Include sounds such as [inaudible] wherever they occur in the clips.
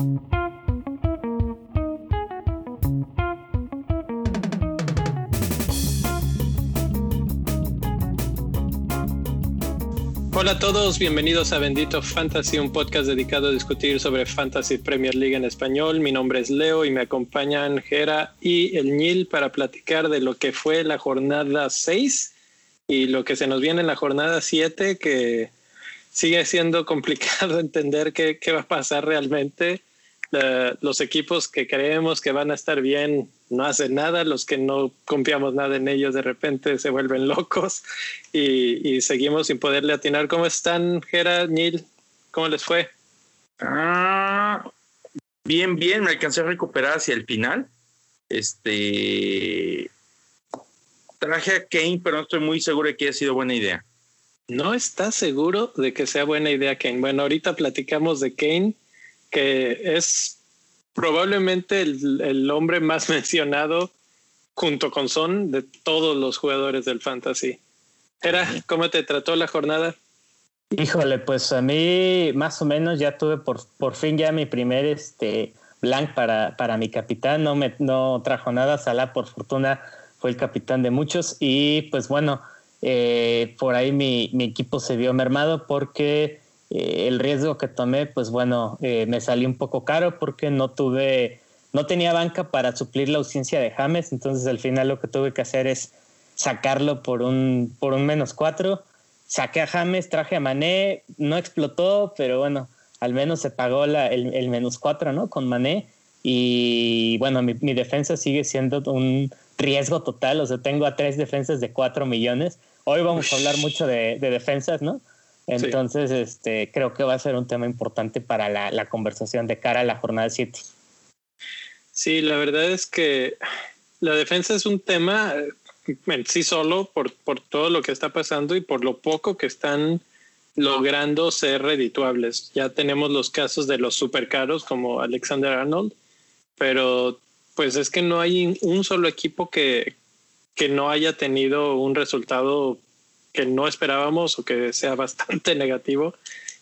Hola a todos, bienvenidos a Bendito Fantasy, un podcast dedicado a discutir sobre Fantasy Premier League en español. Mi nombre es Leo y me acompañan Jera y el Nil para platicar de lo que fue la jornada 6 y lo que se nos viene en la jornada 7, que sigue siendo complicado [laughs] entender qué, qué va a pasar realmente los equipos que creemos que van a estar bien no hacen nada, los que no confiamos nada en ellos de repente se vuelven locos y, seguimos sin poderle atinar. ¿Cómo están, Gera, Neil? ¿Cómo les fue? Ah, bien, bien, me alcancé a recuperar hacia el final. Este traje a Kane, pero no estoy muy seguro de que haya sido buena idea. No está seguro de que sea buena idea Kane. Bueno, ahorita platicamos de Kane que es probablemente el, hombre más [laughs] mencionado junto con Son de todos los jugadores del fantasy. Era, ¿cómo te trató la jornada? Híjole, pues a mí más o menos ya tuve por, por fin ya mi primer este blank para, para mi capitán. No me no trajo nada. Salah, por fortuna, fue el capitán de muchos. Y pues bueno, eh, por ahí mi, mi equipo se vio mermado porque eh, el riesgo que tomé, pues bueno, eh, me salió un poco caro porque no tuve, no tenía banca para suplir la ausencia de James, entonces al final lo que tuve que hacer es sacarlo por un, por un menos cuatro. Saqué a James, traje a Mané, no explotó, pero bueno, al menos se pagó la, el, menos cuatro, ¿no? Con Mané. Y bueno, mi, defensa sigue siendo un riesgo total, o sea, tengo a tres defensas de cuatro millones. Hoy vamos a hablar mucho de defensas, ¿no? Entonces, este, creo que va a ser un tema importante para la, conversación de cara a la jornada 7. Sí, la verdad es que la defensa es un tema eh, en sí solo por, por todo lo que está pasando y por lo poco que están logrando ser redituables. Ya tenemos los casos de los supercaros como Alexander Arnold, pero pues es que no hay un solo equipo que, que no haya tenido un resultado que no esperábamos o que sea bastante [laughs] negativo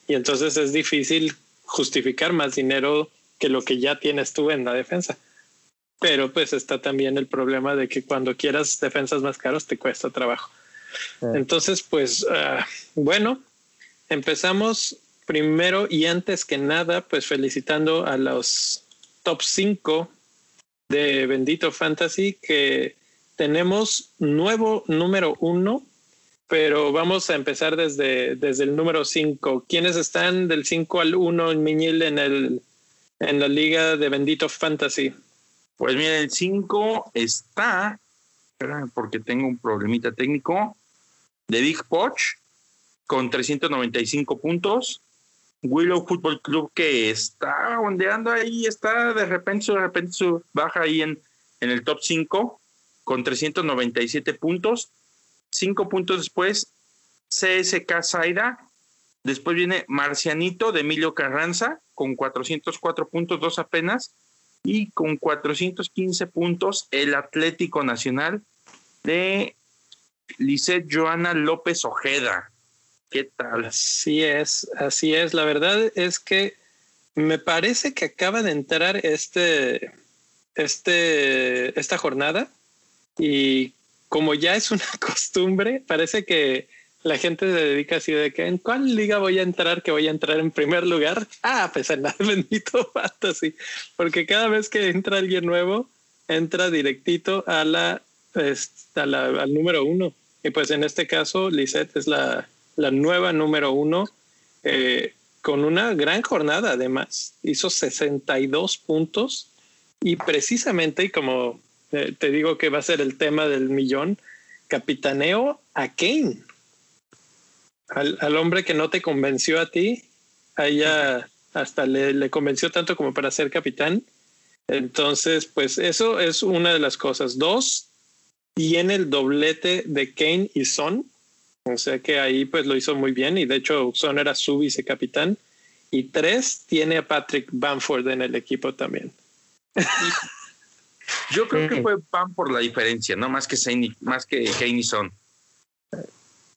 y entonces es difícil justificar más dinero que lo que ya tienes tú en la defensa. Pero pues está también el problema de que cuando quieras defensas más caros te cuesta trabajo. Entonces, pues ah, bueno, empezamos primero y antes que nada, pues felicitando a los top 5 de Bendito Fantasy que tenemos nuevo número uno pero vamos a empezar desde, desde el número 5. ¿Quiénes están del 5 al 1 en Miñil en, el, en la liga de Bendito Fantasy? Pues mira, el 5 está, porque tengo un problemita técnico, de Big Poch con 395 puntos. Willow Football Club que está ondeando ahí, está de repente, de repente baja ahí en, en el top 5 con 397 puntos. Cinco puntos después, CSK Zaira. Después viene Marcianito de Emilio Carranza con 404 puntos, dos apenas. Y con 415 puntos, el Atlético Nacional de Lisette Joana López Ojeda. ¿Qué tal? Así es, así es. La verdad es que me parece que acaba de entrar este, este, esta jornada y como ya es una [laughs] costumbre, parece que la gente se dedica así de que en cuál liga voy a entrar que voy a entrar en primer lugar. Ah, pues en la bendito fantasy, porque cada vez que entra alguien nuevo, entra directito a la, pues, al número uno. Y pues en este caso, Lisette es la, la nueva número uno, eh, con una gran jornada además. Hizo 62 puntos y precisamente, y como te digo que va a ser el tema del millón, capitaneo a Kane, al, hombre que no te convenció a ti, a ella hasta le, le, convenció tanto como para ser capitán. Entonces, pues eso es una de las cosas. Dos, tiene el doblete de Kane y Son. O sea que ahí pues lo hizo muy bien y de hecho Son era su vicecapitán. Y tres, tiene a Patrick Bamford en el equipo también. Yo creo que fue Pan por la diferencia, no más que más que Kane Son.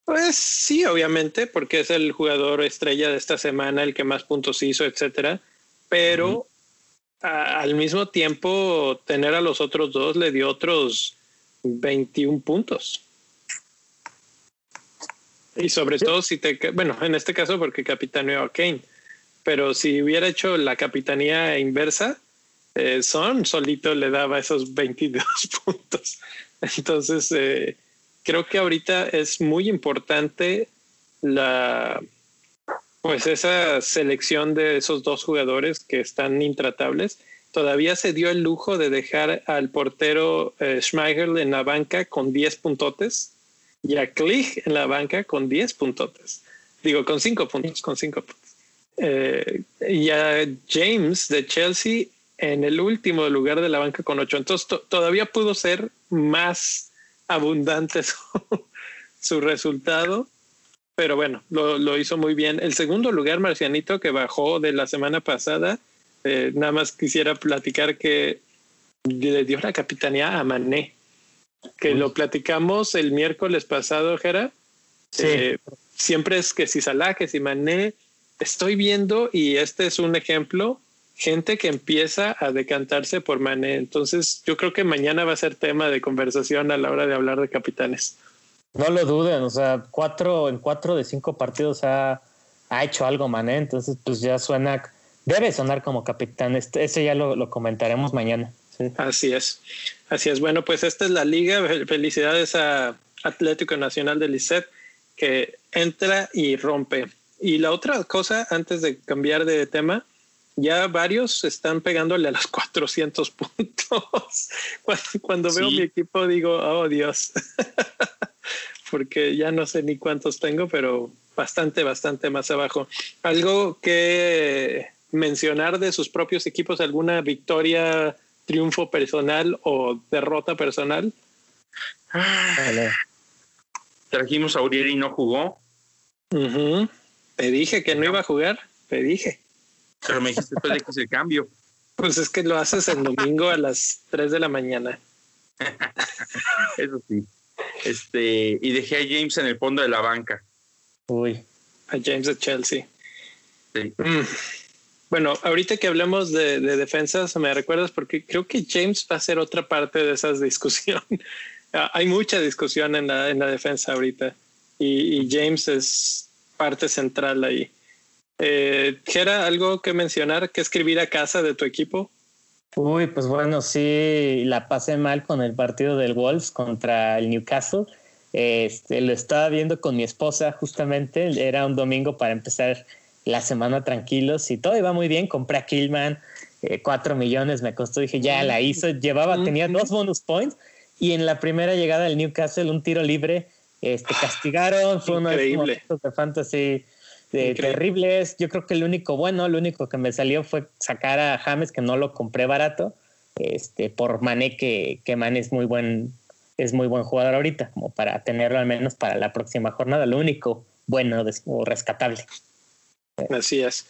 Pues sí, obviamente, porque es el jugador estrella de esta semana, el que más puntos hizo, etcétera. Pero al mismo tiempo tener a los otros dos le dio otros 21 puntos. Y sobre todo si te, bueno, en este caso porque capitaneó a Kane, pero si hubiera hecho la capitanía inversa, eh, Son solito le daba esos 22 [laughs] puntos. Entonces, eh, creo que ahorita es muy importante la, pues esa selección de esos dos jugadores que están intratables. Todavía se dio el lujo de dejar al portero eh, Schmeichel en la banca con 10 puntotes y a Klich en la banca con 10 puntotes. Digo, con 5 puntos, con 5 puntos. Eh, y a James de Chelsea en el último lugar de la banca con 8. Entonces todavía pudo ser más abundante [laughs] su, resultado, pero bueno, lo, hizo muy bien. El segundo lugar, Marcianito, que bajó de la semana pasada, eh, nada más quisiera platicar que le dio la capitanía a Mané que lo platicamos el miércoles pasado, Jera. Eh, siempre es que si Salah, que si Mané, estoy viendo y este es un ejemplo, gente que empieza a decantarse por Mané. Entonces yo creo que mañana va a ser tema de conversación a la hora de hablar de capitanes. No lo duden, o sea, cuatro en cuatro de cinco partidos ha, ha hecho algo Mané, entonces pues ya suena, debe sonar como capitán. Este, ese ya lo comentaremos mañana. Así es. Así es. Bueno, pues esta es la liga. Felicidades a Atlético Nacional de Lisset que entra y rompe. Y la otra cosa, antes de cambiar de tema, ya varios están pegándole a los [laughs] 400 puntos. Cuando, veo mi equipo digo, oh Dios, [laughs] porque ya no sé ni cuántos tengo, pero bastante, bastante más abajo. Algo que mencionar de sus propios equipos, alguna victoria triunfo personal o derrota personal? Trajimos a Uriel y no jugó. Te dije que no iba a jugar, te dije. Pero me dijiste después de que se cambio. Pues es que lo haces el domingo a las 3 de la mañana. [laughs] Eso sí. Este, y dejé a James en el fondo de la banca. Uy. A James de Chelsea. Sí. Mm. Bueno, ahorita que hablemos de, defensas, me recuerdas porque creo que James va a ser otra parte de esas discusiones. [laughs] Ah, hay mucha discusión en la, en la defensa ahorita y, James es parte central ahí. Eh, ¿Era algo que mencionar, que escribir a casa de tu equipo? Uy, pues bueno, sí, la pasé mal con el partido del Wolves contra el Newcastle. Este, lo estaba viendo con mi esposa justamente, era un domingo para empezar la semana tranquilos y todo iba muy bien. Compré a Killman, eh, cuatro millones me costó. Dije, ya la hizo. Llevaba, tenía dos bonus points y en la primera llegada del Newcastle, un tiro libre, este, castigaron. Fue uno de de fantasy de, terribles. Yo creo que el único bueno, lo único que me salió fue sacar a James, que no lo compré barato, este, por Mané, que, que Mané es muy buen, es muy buen jugador ahorita, como para tenerlo al menos para la próxima jornada. Lo único bueno o rescatable. Así es.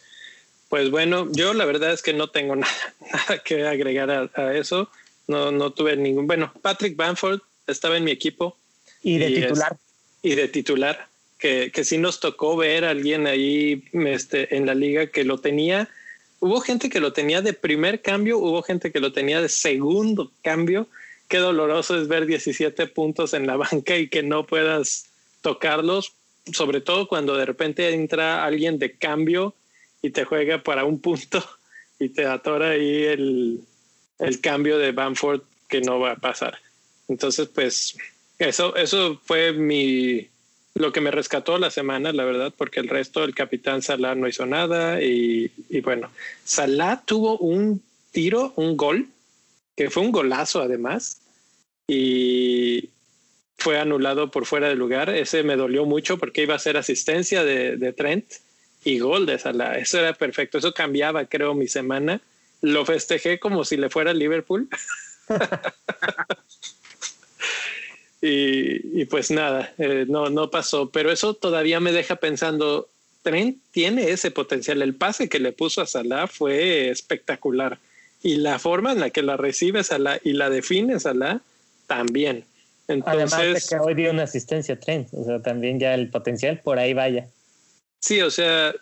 Pues bueno, yo la verdad es que no tengo [laughs] nada, que agregar a, eso. No, no tuve ningún. Bueno, Patrick Banford estaba en mi equipo. Y de titular. y de titular. Que, que sí nos tocó ver a alguien ahí este, en la liga que lo tenía. Hubo gente que lo tenía de primer cambio, hubo gente que lo tenía de segundo cambio. Qué doloroso es ver 17 puntos en la [laughs] banca y que no puedas tocarlos sobre todo cuando de repente entra alguien de cambio y te juega para un punto y te atora ahí el, el cambio de Bamford que no va a pasar. Entonces, pues eso, eso fue mi lo que me rescató la semana, la verdad, porque el resto el capitán Salah no hizo nada y, y bueno, Salah tuvo un tiro, un gol, que fue un golazo además, y, fue anulado por fuera de lugar. Ese me dolió mucho porque iba a ser asistencia de, Trent y gol de Salah. Eso era perfecto. Eso cambiaba, creo, mi semana. Lo festejé como si le fuera Liverpool. [laughs] y, pues nada, eh, no, no pasó. Pero eso todavía me deja pensando, Trent tiene ese potencial. El pase que le puso a Salah fue espectacular. Y la forma en la que la recibe Salah y la define Salah también. Además de que hoy dio una asistencia Trent, o sea, también ya el potencial por ahí vaya. Sí, o sea,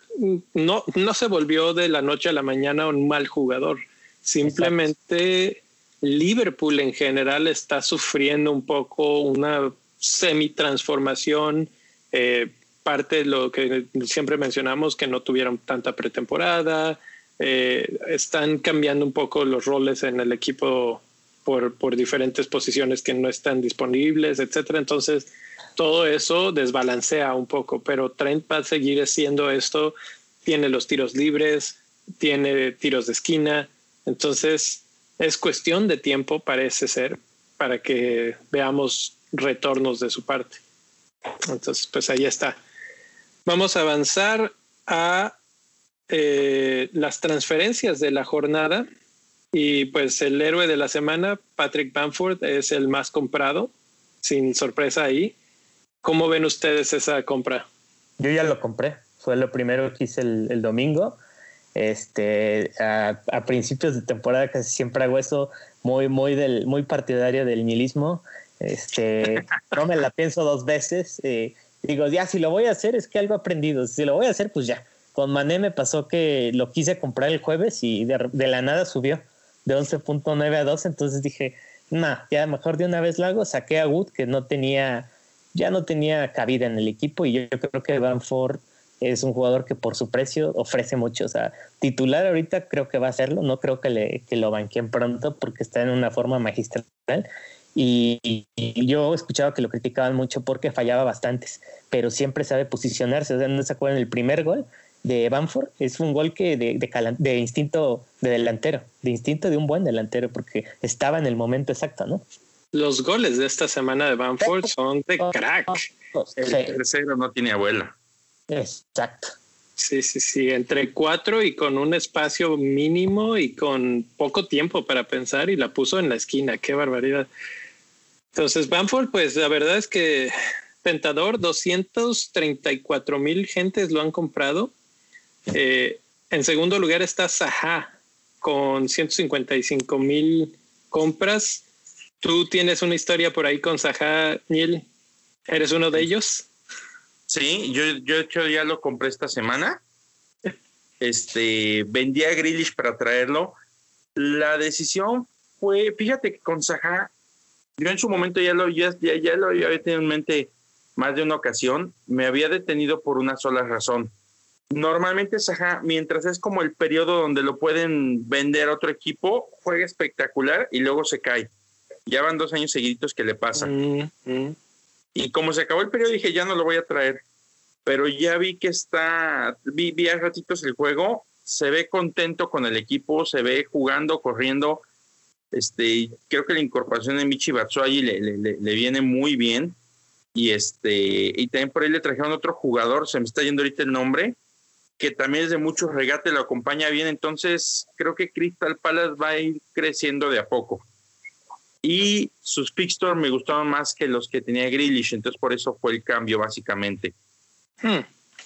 no, no se volvió de la noche a la mañana un mal jugador. Simplemente Liverpool en general está sufriendo un poco una semi-transformación. Eh, parte de lo que siempre mencionamos, que no tuvieron tanta pretemporada, eh, están cambiando un poco los roles en el equipo por, por diferentes posiciones que no están disponibles, etcétera. Entonces, todo eso desbalancea un poco, pero Trent va a seguir haciendo esto. Tiene los tiros libres, tiene tiros de esquina. Entonces, es cuestión de tiempo, parece ser, para que veamos retornos de su parte. Entonces, pues ahí está. Vamos a avanzar a eh, las transferencias de la jornada. Y pues el héroe de la semana, Patrick Bamford, es el más comprado, sin sorpresa ahí. ¿Cómo ven ustedes esa compra? Yo ya lo compré, fue lo primero que hice el, domingo. Este, a, principios de temporada casi siempre hago eso, muy, muy, del, muy partidario del nihilismo. Este, [laughs] no me la pienso dos veces. Eh, digo, ya, si lo voy a hacer es que algo aprendido. Si lo voy a hacer, pues ya. Con Mané me pasó que lo quise comprar el jueves y de, la nada subió de 11.9 a 12. Entonces dije, nah, ya mejor de una vez lo hago. Saqué a Wood, que no tenía, ya no tenía cabida en el equipo. Y yo, creo que Van Ford es un jugador que por su precio ofrece mucho. O sea, titular ahorita creo que va a serlo. No creo que, le, que lo banquen pronto porque está en una forma magistral. Y, yo escuchaba que lo criticaban mucho porque fallaba bastantes, pero siempre sabe posicionarse. O sea, no se acuerdan el primer gol de Banford, es un gol que de, de, instinto de delantero, de instinto de un buen delantero, porque estaba en el momento exacto, ¿no? Los goles de esta semana de Banford son de crack. El tercero no tiene abuela. Exacto. Sí, sí, sí, entre cuatro y con un espacio mínimo y con poco tiempo para pensar y la puso en la esquina, qué barbaridad. Entonces, Bamford, pues la verdad es que tentador, 234 mil gentes lo han comprado. Eh, en segundo lugar está Saha con 155 mil compras. ¿Tú tienes una historia por ahí con Saha, Neil? ¿Eres uno de ellos? Sí, yo, yo de hecho ya lo compré esta semana. Este, vendí a Grealish para traerlo. La decisión fue, fíjate que con Saha yo en su momento ya lo, ya, ya, lo había tenido en mente más de una ocasión, me había detenido por una sola razón. Normalmente Saja, mientras es como el periodo donde lo pueden vender a otro equipo, juega espectacular y luego se cae. Ya van dos años seguiditos que le pasa. Mm, mm. Y como se acabó el periodo, dije, ya no lo voy a traer. Pero ya vi que está, vi, vi a ratitos el juego, se ve contento con el equipo, se ve jugando, corriendo. Este, creo que la incorporación de Michi Batshuayi le, viene muy bien. Y este, y también por ahí le trajeron otro jugador, se me está yendo ahorita el nombre, que también es de mucho regate, lo acompaña bien. Entonces, creo que Crystal Palace va a ir creciendo de a poco. Y sus fixtures me gustaban más que los que tenía Grealish, entonces por eso fue el cambio, básicamente. Hmm,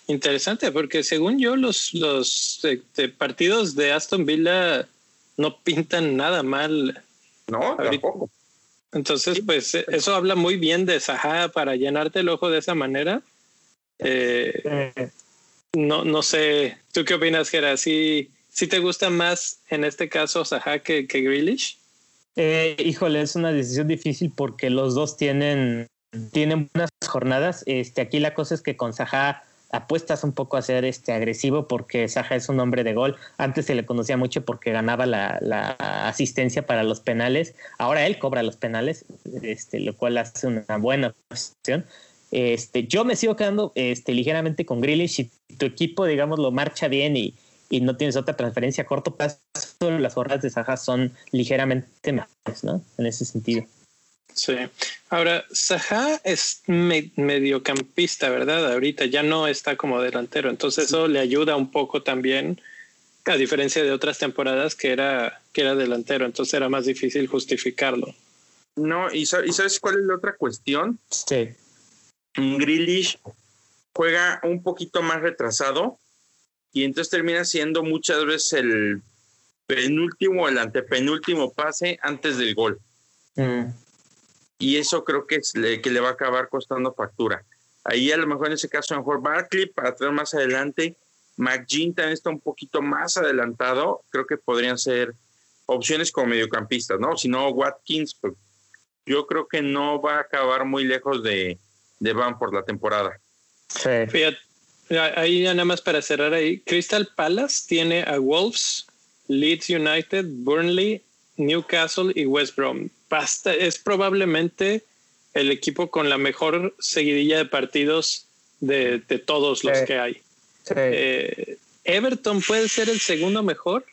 interesante, porque según yo, los, los este, partidos de Aston Villa no pintan nada mal. No, tampoco. Entonces, pues eso habla muy bien de Saha para llenarte el ojo de esa manera. Eh, no, no sé, ¿tú qué opinas, Gera? ¿Sí, ¿Sí, te gusta más en este caso Saha que, que Grealish? Eh, híjole, es una decisión difícil porque los dos tienen, tienen buenas jornadas. Este, aquí la cosa es que con Saha apuestas un poco a ser este agresivo porque Saja es un hombre de gol. Antes se le conocía mucho porque ganaba la, asistencia para los penales. Ahora él cobra los penales, este, lo cual hace una buena posición. Este, yo me sigo quedando este, ligeramente con Grealish. Si tu equipo, digamos, lo marcha bien y, y no tienes otra transferencia a corto plazo, las jornadas de Saja son ligeramente mejores, ¿no? En ese sentido. Sí. Ahora, Saha es mediocampista, ¿verdad? Ahorita ya no está como delantero, entonces eso le ayuda un poco también, a diferencia de otras temporadas que era, que era delantero, entonces era más difícil justificarlo. No, ¿y sabes cuál es la otra cuestión? Sí. Grealish juega un poquito más retrasado y entonces termina siendo muchas veces el penúltimo, el antepenúltimo pase antes del gol. Mm y eso creo que, es le, que le va a acabar costando factura. Ahí a lo mejor en ese caso, mejor Barkley para traer más adelante. McGinn también está un poquito más adelantado. Creo que podrían ser opciones como mediocampistas, ¿no? Si no, Watkins, pues, yo creo que no va a acabar muy lejos de, de Van por la temporada. Sí. Fíjate, ahí nada más para cerrar ahí, Crystal Palace tiene a Wolves, Leeds United, Burnley, Newcastle y West Brom. es probablemente el equipo con la mejor seguidilla de partidos de, todos los que hay. Eh, Everton puede ser el segundo mejor,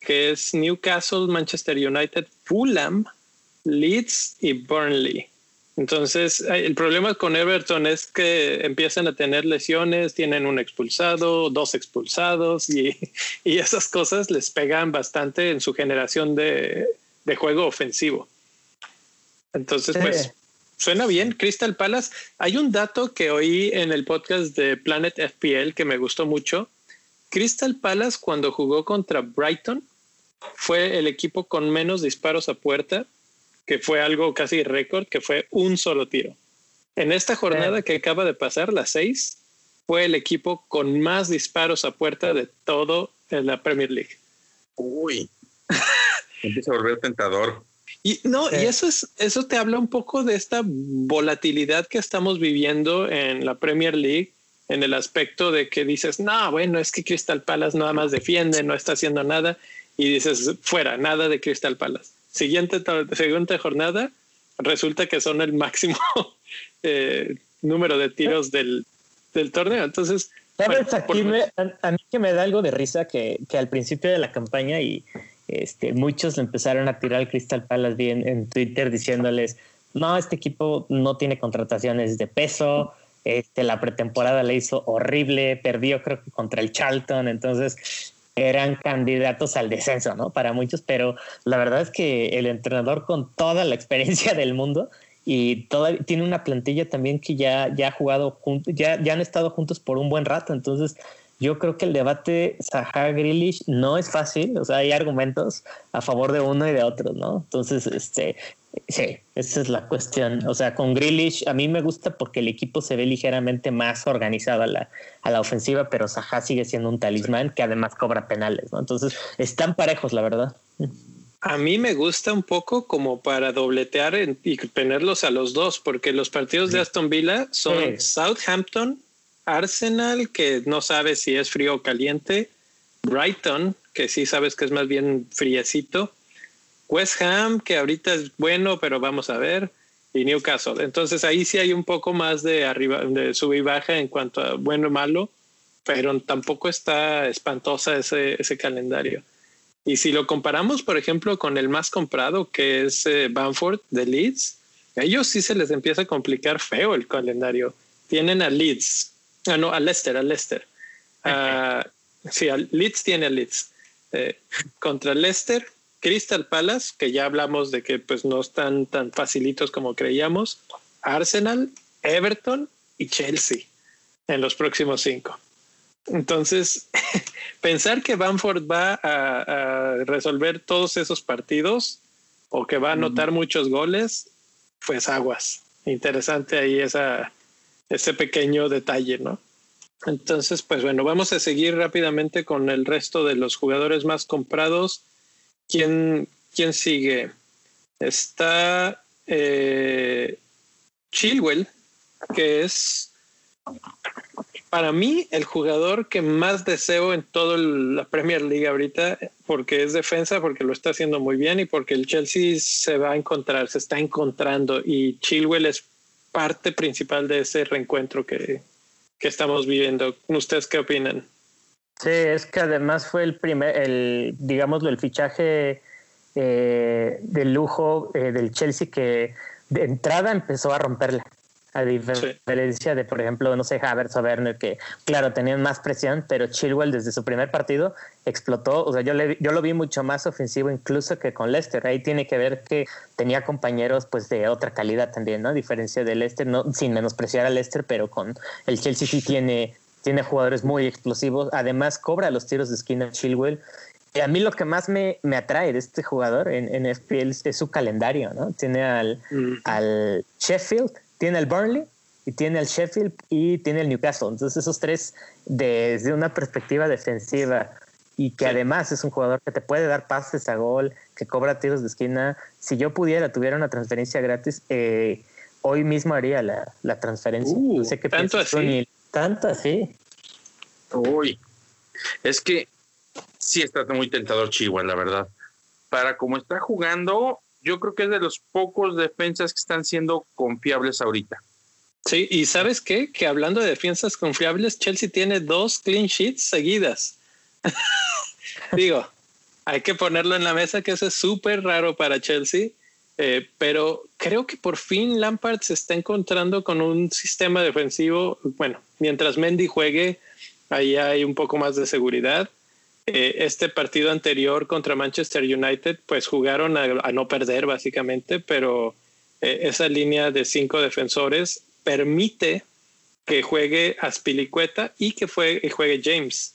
que es Newcastle, Manchester United, Fulham, Leeds y Burnley. Entonces, el problema con Everton es que empiezan a tener lesiones, tienen un expulsado, dos expulsados y, [laughs] esas cosas les pegan bastante en su generación de, juego ofensivo. Entonces, pues suena bien. Crystal Palace, hay un dato que oí en el podcast de Planet FPL que me gustó mucho. Crystal Palace cuando jugó contra Brighton fue el equipo con menos disparos a puerta que fue algo casi récord, que fue un solo tiro. En esta jornada que acaba de pasar, la seis, fue el equipo con más disparos a puerta de todo en la Premier League. Uy, [laughs] empieza a volver tentador. Y no, y eso es, eso te habla un poco de esta volatilidad que estamos viviendo en la Premier League, en el aspecto de que dices, no, bueno, es que Crystal Palace nada más defiende, no está haciendo nada, y dices, fuera, nada de Crystal Palace siguiente, siguiente jornada resulta que son el máximo [laughs] eh, número de tiros del, torneo. Entonces, ¿Sabes? Aquí a, mí que me da algo de risa que, al principio de la campaña y este, muchos empezaron a tirar al Crystal Palace bien en Twitter diciéndoles, no, este equipo no tiene contrataciones de peso, este, la pretemporada le hizo horrible, perdió creo que contra el Charlton, entonces eran candidatos al descenso, ¿no? Para muchos, pero la verdad es que el entrenador con toda la experiencia [laughs] del mundo y toda, tiene una plantilla también que ya, ya ha jugado ya, ya han estado juntos por un buen rato, entonces yo creo que el debate Zaha Grealish no es fácil, o sea, hay argumentos a favor de uno y de otro, ¿no? Entonces, este, Sí, esa es la cuestión. O sea, con Grealish a mí me gusta porque el equipo se ve ligeramente más organizado a la, a la ofensiva, pero Saha sigue siendo un talismán que además cobra penales, ¿no? Entonces, están parejos, la verdad. A mí me gusta un poco como para dobletear y tenerlos a los dos, porque los partidos de Aston Villa son Southampton, Arsenal, que no sabes si es frío o caliente, Brighton, que sí sabes que es más bien friecito, West Ham, que ahorita es bueno, pero vamos a ver, y Newcastle. Entonces ahí sí hay un poco más de arriba, de sub y baja en cuanto a bueno o malo, pero tampoco está espantosa ese, ese calendario. Y si lo comparamos, por ejemplo, con el más comprado, que es eh, Bamford de Leeds, a ellos sí se les empieza a complicar feo el calendario. Tienen a Leeds, ah, no, a Leicester, a Leicester. Uh, sí, a Leeds tiene a Leeds. Eh, contra Leicester, Crystal Palace, que ya hablamos de que pues no están tan facilitos como creíamos, Arsenal, Everton y Chelsea en los próximos cinco. Entonces, [laughs] pensar que Bamford va a, resolver todos esos partidos o que va a anotar muchos goles, pues aguas. Interesante ahí esa, ese pequeño detalle, ¿no? Entonces, pues bueno, vamos a seguir rápidamente con el resto de los jugadores más comprados ¿Quién, quién sigue? Está eh, Chilwell, que es para mí el jugador que más deseo en toda la Premier League ahorita, porque es defensa, porque lo está haciendo muy bien y porque el Chelsea se va a encontrar, se está encontrando y Chilwell es parte principal de ese reencuentro que, que estamos viviendo. ¿Ustedes qué opinan? Sí, es que además fue el primer, el, digámoslo, el fichaje eh, de lujo eh, del Chelsea que de entrada empezó a romperle. A diferencia de, por ejemplo, no sé, Havertz o Werner, que claro, tenían más presión, pero Chilwell desde su primer partido explotó. O sea, yo, le, yo lo vi mucho más ofensivo incluso que con Leicester. Ahí tiene que ver que tenía compañeros pues de otra calidad también, ¿no? A diferencia de Leicester, no, sin menospreciar a Leicester, pero con el Chelsea sí tiene tiene jugadores muy explosivos, además cobra los tiros de esquina Chilwell. Y a mí lo que más me, me atrae de este jugador en, en FPL es su calendario, ¿no? Tiene al, al Sheffield, tiene al Burnley y tiene al Sheffield y tiene el Newcastle. Entonces esos tres desde una perspectiva defensiva y que además es un jugador que te puede dar pases a gol, que cobra tiros de esquina. Si yo pudiera, tuviera una transferencia gratis, eh, hoy mismo haría la, transferencia. no sé qué tanto así. tanto así. Uy, es que sí está muy tentador Chihuahua, la verdad. Para como está jugando, yo creo que es de los pocos defensas que están siendo confiables ahorita. Sí, y ¿sabes qué? Que hablando de defensas confiables, Chelsea tiene dos clean sheets seguidas. [laughs] Digo, hay que ponerlo en la mesa que eso es súper raro para Chelsea, eh, pero creo que por fin Lampard se está encontrando con un sistema defensivo. Bueno, mientras Mendy juegue, ahí hay un poco más de seguridad. Eh, este partido anterior contra Manchester United, pues jugaron a, no perder básicamente, pero eh, esa línea de cinco defensores permite que juegue Aspilicueta y que juegue James.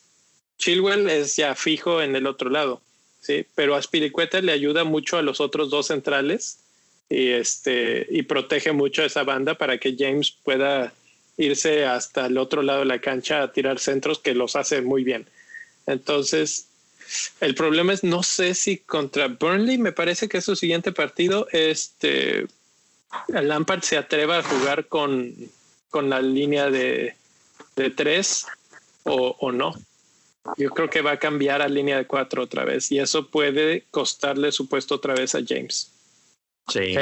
Chilwell es ya fijo en el otro lado, ¿sí? pero Aspilicueta le ayuda mucho a los otros dos centrales y, este, y protege mucho a esa banda para que James pueda irse hasta el otro lado de la cancha a tirar centros que los hace muy bien. Entonces, el problema es, no sé si contra Burnley, me parece que es su siguiente partido, este, Lampard se atreva a jugar con, con la línea de, de tres o, o, no. Yo creo que va a cambiar a línea de cuatro otra vez y eso puede costarle su puesto otra vez a James. Sí.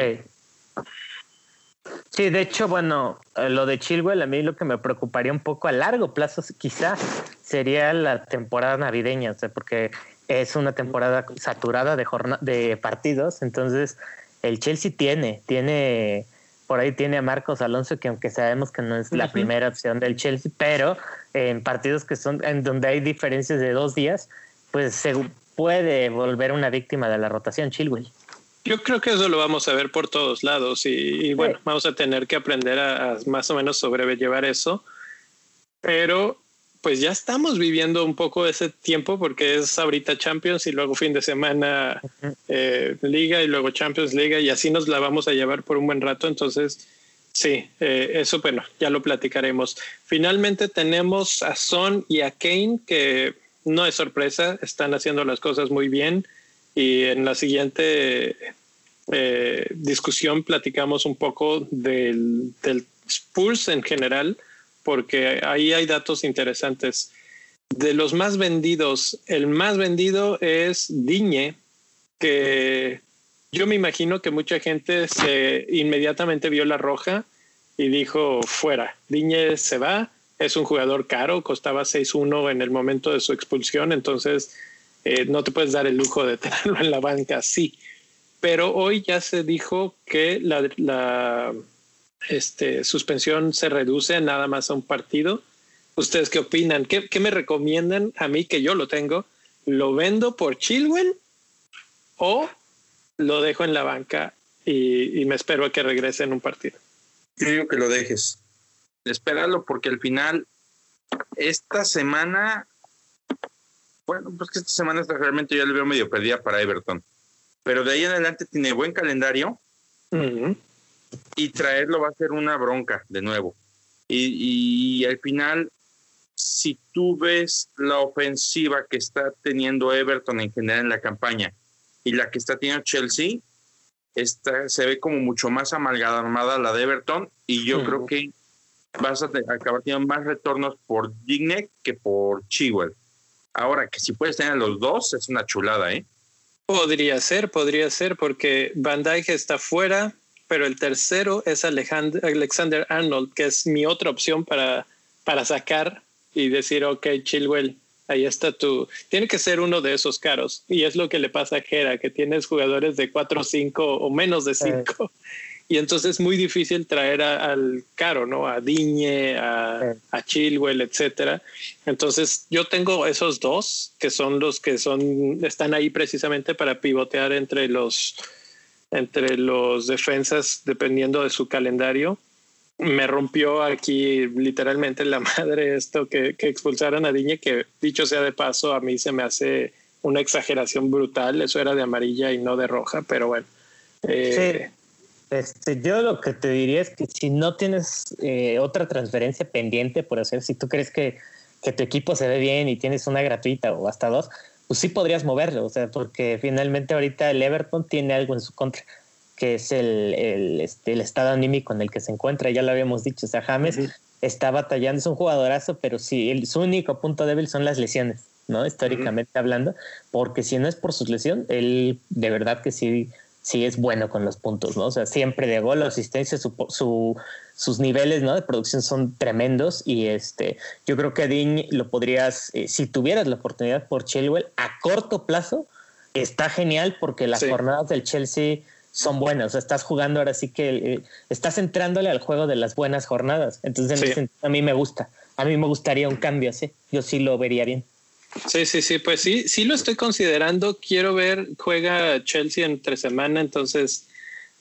sí. de hecho, bueno, eh, lo de Chilwell a mí lo que me preocuparía un poco a largo plazo quizá sería la temporada navideña, o sea, porque es una temporada saturada de, de partidos, entonces el Chelsea tiene, tiene, por ahí tiene a Marcos Alonso, que aunque sabemos que no es la primera opción del Chelsea, pero en partidos que son, en donde hay diferencias de dos días, pues se puede volver una víctima de la rotación Chilwell. Yo creo que eso lo vamos a ver por todos lados y, bueno, vamos a tener que aprender a, a, más o menos sobrellevar eso. Pero pues ya estamos viviendo un poco ese tiempo porque es ahorita Champions y luego fin de semana eh, Liga y luego Champions Liga y así nos la vamos a llevar por un buen rato. Entonces, sí, eh, eso bueno, ya lo platicaremos. Finalmente tenemos a Son y a Kane que no es sorpresa, están haciendo las cosas muy bien y en la siguiente eh, discusión platicamos un poco del, del Spurs en general porque ahí hay datos interesantes. De los más vendidos, el más vendido es Diñe, que yo me imagino que mucha gente se inmediatamente vio la roja y dijo fuera, Diñe se va, es un jugador caro, costaba 6-1 en el momento de su expulsión, entonces eh, no te puedes dar el lujo de [laughs] tenerlo en la banca, sí. Pero hoy ya se dijo que la, la este, suspensión se reduce nada más a un partido. ¿Ustedes qué opinan? ¿Qué, me recomiendan a mí que yo lo tengo? ¿Lo vendo por Chilwell o lo dejo en la banca y, me espero a que regrese en un partido? Yo digo que lo dejes. Espéralo porque al final, esta semana, bueno, pues que esta semana realmente yo le veo medio perdida para Everton. Pero de ahí en adelante tiene buen calendario y traerlo va a ser una bronca de nuevo. Y, al final, si tú ves la ofensiva que está teniendo Everton en general en la campaña y la que está teniendo Chelsea, está, se ve como mucho más amalgamada la de Everton y yo creo que vas a acabar teniendo más retornos por Digne que por Chilwell. Ahora, que si puedes tener los dos, es una chulada, ¿eh? Podría ser, podría ser, porque Van Dijk está fuera, pero el tercero es Alexander Arnold, que es mi otra opción para, para sacar y decir, ok, Chilwell, ahí está tú. Tiene que ser uno de esos caros. Y es lo que le pasa a Jera, que tienes jugadores de 4 5 o menos de 5. [laughs] Y entonces es muy difícil traer al caro, ¿no? A Diñe, a, a Chilwell, etcétera. Entonces yo tengo esos dos que son los que son, están ahí precisamente para pivotear entre los entre los defensas dependiendo de su calendario. Me rompió aquí literalmente la [laughs] madre esto que, que expulsaran a Diñe, que dicho sea de paso, a mí se me hace una exageración brutal. Eso era de amarilla y no de roja, pero bueno. Eh, sí. Este, yo lo que te diría es que si no tienes eh, otra transferencia pendiente por hacer, si tú crees que, que, tu equipo se ve bien y tienes una gratuita o hasta dos, pues sí podrías moverlo, o sea, porque finalmente ahorita el Everton tiene algo en su contra, que es el, el, este, el estado anímico en el que se encuentra, ya lo habíamos dicho, o sea, James está batallando, es un jugadorazo, pero sí, el, su único punto débil son las lesiones, ¿no? Históricamente hablando, porque si no es por su lesión, él de verdad que sí, sí es bueno con los puntos, ¿no? O sea, siempre de gol, asistencia, su, su, sus niveles ¿no? de producción son tremendos y este, yo creo que a Dean lo podrías, eh, si tuvieras la oportunidad por Chilwell, a corto plazo está genial porque las jornadas del Chelsea son buenas, o estás jugando ahora sí que eh, estás entrándole al juego de las buenas jornadas, entonces a mí me gusta, a mí me gustaría un cambio así, yo sí lo vería bien. Sí, sí, sí, pues sí, sí lo estoy considerando, quiero ver, juega Chelsea entre semana, entonces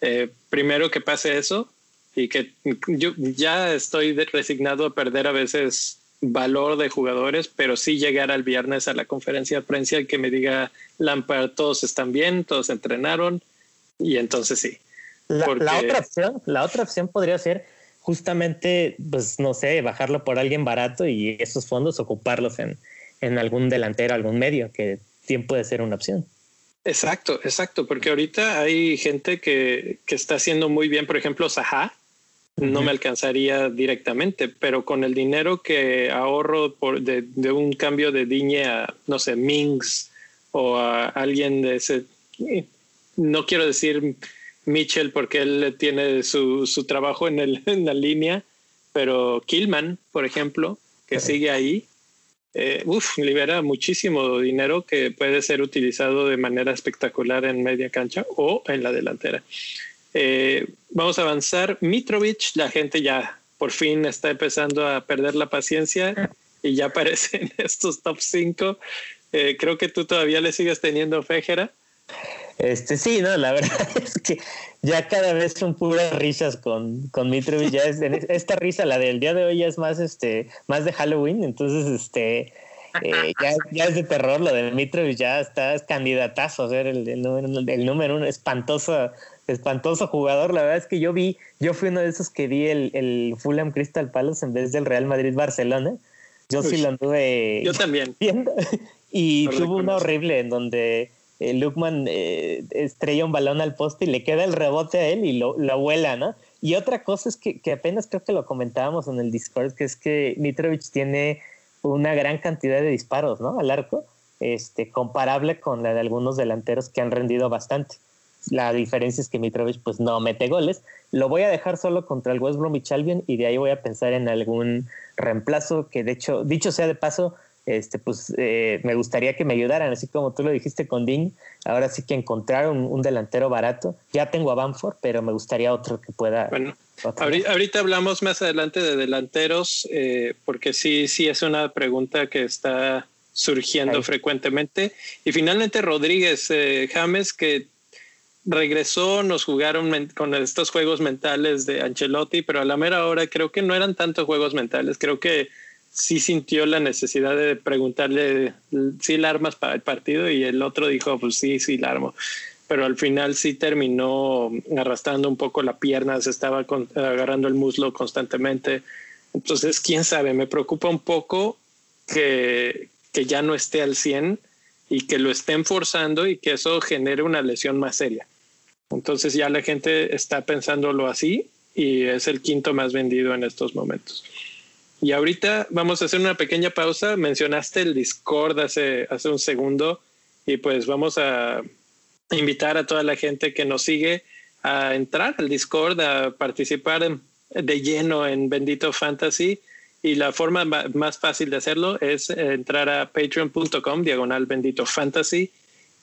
eh, primero que pase eso, y que yo ya estoy resignado a perder a veces valor de jugadores, pero sí llegar al viernes a la conferencia de prensa y que me diga Lampard, todos están bien, todos entrenaron y entonces sí. La, otra opción, la otra opción podría ser justamente, pues no sé, bajarlo por alguien barato y esos fondos ocuparlos en, en algún delantero, algún medio, que bien puede ser una opción. Exacto, exacto, porque ahorita hay gente que, que está haciendo muy bien, por ejemplo, Saha, no me alcanzaría directamente, pero con el dinero que ahorro por de, un cambio de Diñe a, no sé, Mings o a alguien de ese, no quiero decir Mitchell porque él tiene su, su trabajo en, el, [laughs] en la línea, pero Killman, por ejemplo, que sigue ahí, eh, libera muchísimo dinero que puede ser utilizado de manera espectacular en media cancha o en la delantera. Eh, vamos a avanzar. Mitrovic, la gente ya por fin está empezando a perder la paciencia y ya aparece en [laughs] estos top 5. Eh, creo que tú todavía le sigues teniendo fejera. Este sí, no, la [laughs] verdad es que ya cada vez son puras risas con, con Mitrovic. Ya es, esta risa, la del día de hoy, ya es más, este, más de Halloween. Entonces, este, eh, ya, es de terror lo de Mitrovic, ya está es candidatazo a ser el, el, número, el número uno, espantoso espantoso jugador. La verdad es que yo vi, yo fui uno de esos que vi el, el Fulham Crystal Palace en vez del Real Madrid Barcelona. Yo sí lo anduve yo también. [laughs] viendo. Y tuvo una horrible en donde eh, Lukman eh, estrella un balón al poste y le queda el rebote a él y lo, lo vuela, ¿no? Y otra cosa es que, que, apenas creo que lo comentábamos en el Discord, que es que Mitrovic tiene una gran cantidad de disparos, ¿no? Al arco, este, comparable con la de algunos delanteros que han rendido bastante. La diferencia es que Mitrovic pues no mete goles. Lo voy a dejar solo contra el West Bromwich Albion y de ahí voy a pensar en algún reemplazo que de hecho, dicho sea de paso, este, pues eh, me gustaría que me ayudaran, así como tú lo dijiste con Dean, ahora sí que encontrar un, delantero barato. Ya tengo a Bamford, pero me gustaría otro que pueda. Bueno, ahorita, hablamos más adelante de delanteros, eh, porque sí, sí es una pregunta que está surgiendo frecuentemente. Y finalmente Rodríguez eh, James, que regresó, nos jugaron con estos juegos mentales de Ancelotti, pero a la mera hora creo que no eran tantos juegos mentales, creo que sí sintió la necesidad de preguntarle si la armas para el partido y el otro dijo, pues sí, sí la armo. Pero al final sí terminó arrastrando un poco la pierna, se estaba agarrando el muslo constantemente. Entonces, quién sabe, me preocupa un poco que, que ya no esté al 100 y que lo estén forzando y que eso genere una lesión más seria. Entonces ya la gente está pensándolo así y es el quinto más vendido en estos momentos. Y ahorita vamos a hacer una pequeña pausa. Mencionaste el Discord hace, hace un segundo y pues vamos a invitar a toda la gente que nos sigue a entrar al Discord, a participar de lleno en Bendito Fantasy. Y la forma más fácil de hacerlo es entrar a patreon.com, diagonal Bendito Fantasy,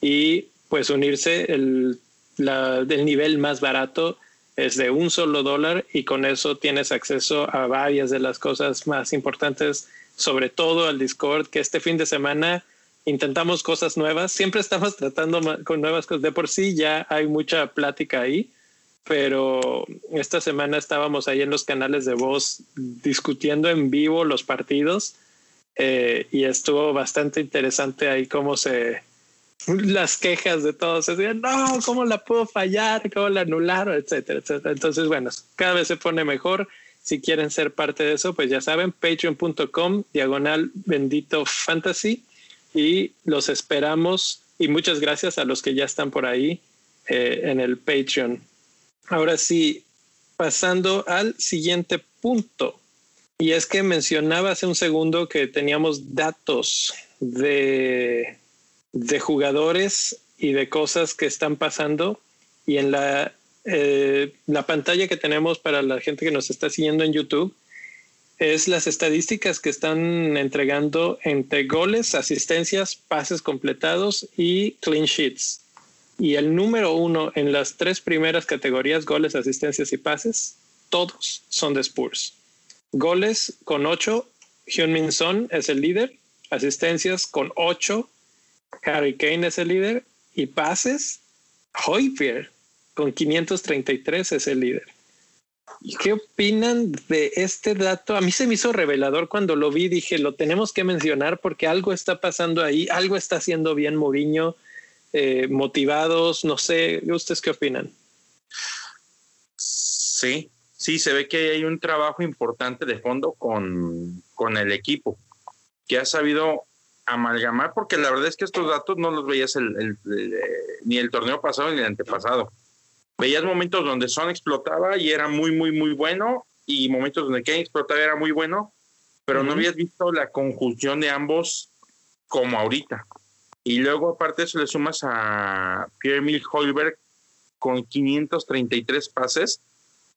y pues unirse el la, del nivel más barato es de un solo dólar y con eso tienes acceso a varias de las cosas más importantes, sobre todo al Discord, que este fin de semana intentamos cosas nuevas, siempre estamos [laughs] tratando con nuevas cosas, de por sí ya hay mucha plática ahí, pero esta semana estábamos ahí en los canales de voz discutiendo en vivo los partidos eh, y estuvo bastante interesante ahí cómo se, las quejas de todos. Decían, no, ¿cómo la puedo fallar? ¿Cómo la anularon? Etcétera, etcétera. Entonces, bueno, cada vez se pone mejor. Si quieren ser parte de eso, pues ya saben, patreon.com, diagonal bendito fantasy. y los esperamos y muchas gracias a los que ya están por ahí eh, en el Patreon. Ahora sí, pasando al siguiente punto. Y es que mencionaba hace un segundo que teníamos datos de, de jugadores y de cosas que están pasando. Y en la, eh, la pantalla que tenemos para la gente que nos está siguiendo en YouTube es las estadísticas que están entregando entre goles, asistencias, pases completados y clean sheets. Y el número uno en las tres primeras categorías, goles, asistencias y pases, todos son de Spurs. Goles con 8, Hyun-Min Son es el líder. Asistencias con 8, Harry Kane es el líder. Y pases, Hoypier con 533 es el líder. ¿Y qué opinan de este dato? A mí se me hizo revelador cuando lo vi. Dije, lo tenemos que mencionar porque algo está pasando ahí, algo está haciendo bien Mourinho, eh, motivados, no sé. ¿Ustedes qué opinan? Sí, sí, se ve que hay un trabajo importante de fondo con, con el equipo, que ha sabido amalgamar, porque la verdad es que estos datos no los veías el, ni el torneo pasado ni el antepasado. Veías momentos donde Son explotaba y era muy, muy, muy bueno, y momentos donde Kane explotaba y era muy bueno, pero no habías visto la conjunción de ambos como ahorita. Y luego, aparte de eso, le sumas a Pierre-Emile Holberg con 533 pases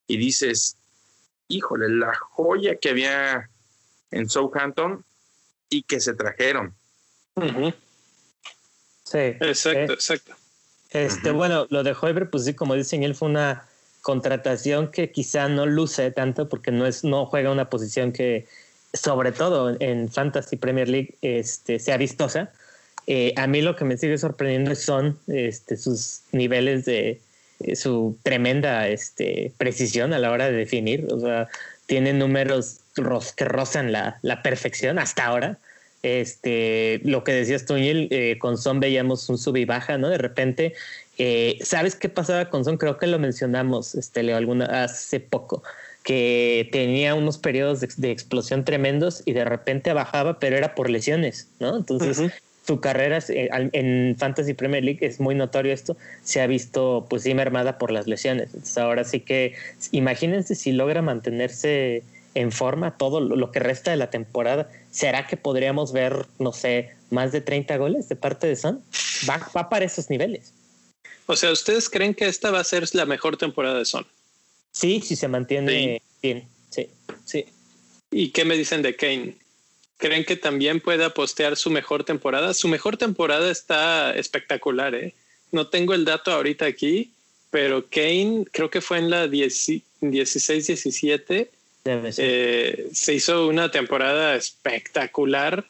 y dices, híjole, la joya que había en Southampton y que se trajeron. Sí. Exacto, eh, exacto. Este, Bueno, lo de Hoiberg, pues sí, como dicen, él fue una contratación que quizá no luce tanto porque no, es, no juega una posición que, sobre todo en Fantasy Premier League, este, sea vistosa. Eh, a mí lo que me sigue sorprendiendo son este, sus niveles de, eh, su tremenda este, precisión a la hora de definir. O sea, tiene números que rozan la, la perfección hasta ahora. Este, lo que decías tú, eh, con Son veíamos un sub y baja, ¿no? De repente, eh, ¿sabes qué pasaba con Son? Creo que lo mencionamos, este, Leo, alguna, hace poco, que tenía unos periodos de, explosión tremendos y de repente bajaba, pero era por lesiones, ¿no? Entonces, su carrera eh, en Fantasy Premier League es muy notorio esto, se ha visto pues sí mermada por las lesiones. Entonces ahora sí que imagínense si logra mantenerse en forma todo lo que resta de la temporada, ¿será que podríamos ver, no sé, más de 30 goles de parte de Son? Va, va para esos niveles. O sea, ¿ustedes creen que esta va a ser la mejor temporada de Son? Sí, si se mantiene bien, sí, sí. ¿Y qué me dicen de Kane? ¿Creen que también pueda postear su mejor temporada? Su mejor temporada está espectacular, ¿eh? No tengo el dato ahorita aquí, pero Kane creo que fue en la 16-17. Eh, se hizo una temporada espectacular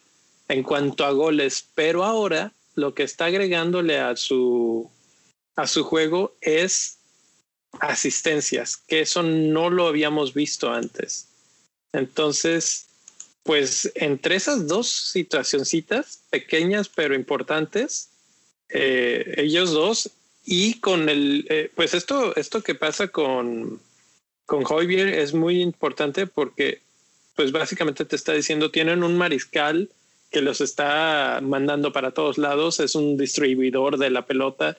en cuanto a goles, pero ahora lo que está agregándole a su, a su juego es asistencias, que eso no lo habíamos visto antes. Entonces, pues entre esas dos situacioncitas, pequeñas pero importantes, eh, ellos dos, y con el, eh, pues esto, esto que pasa con, con Javier es muy importante porque, pues básicamente te está diciendo, tienen un mariscal que los está mandando para todos lados, es un distribuidor de la pelota,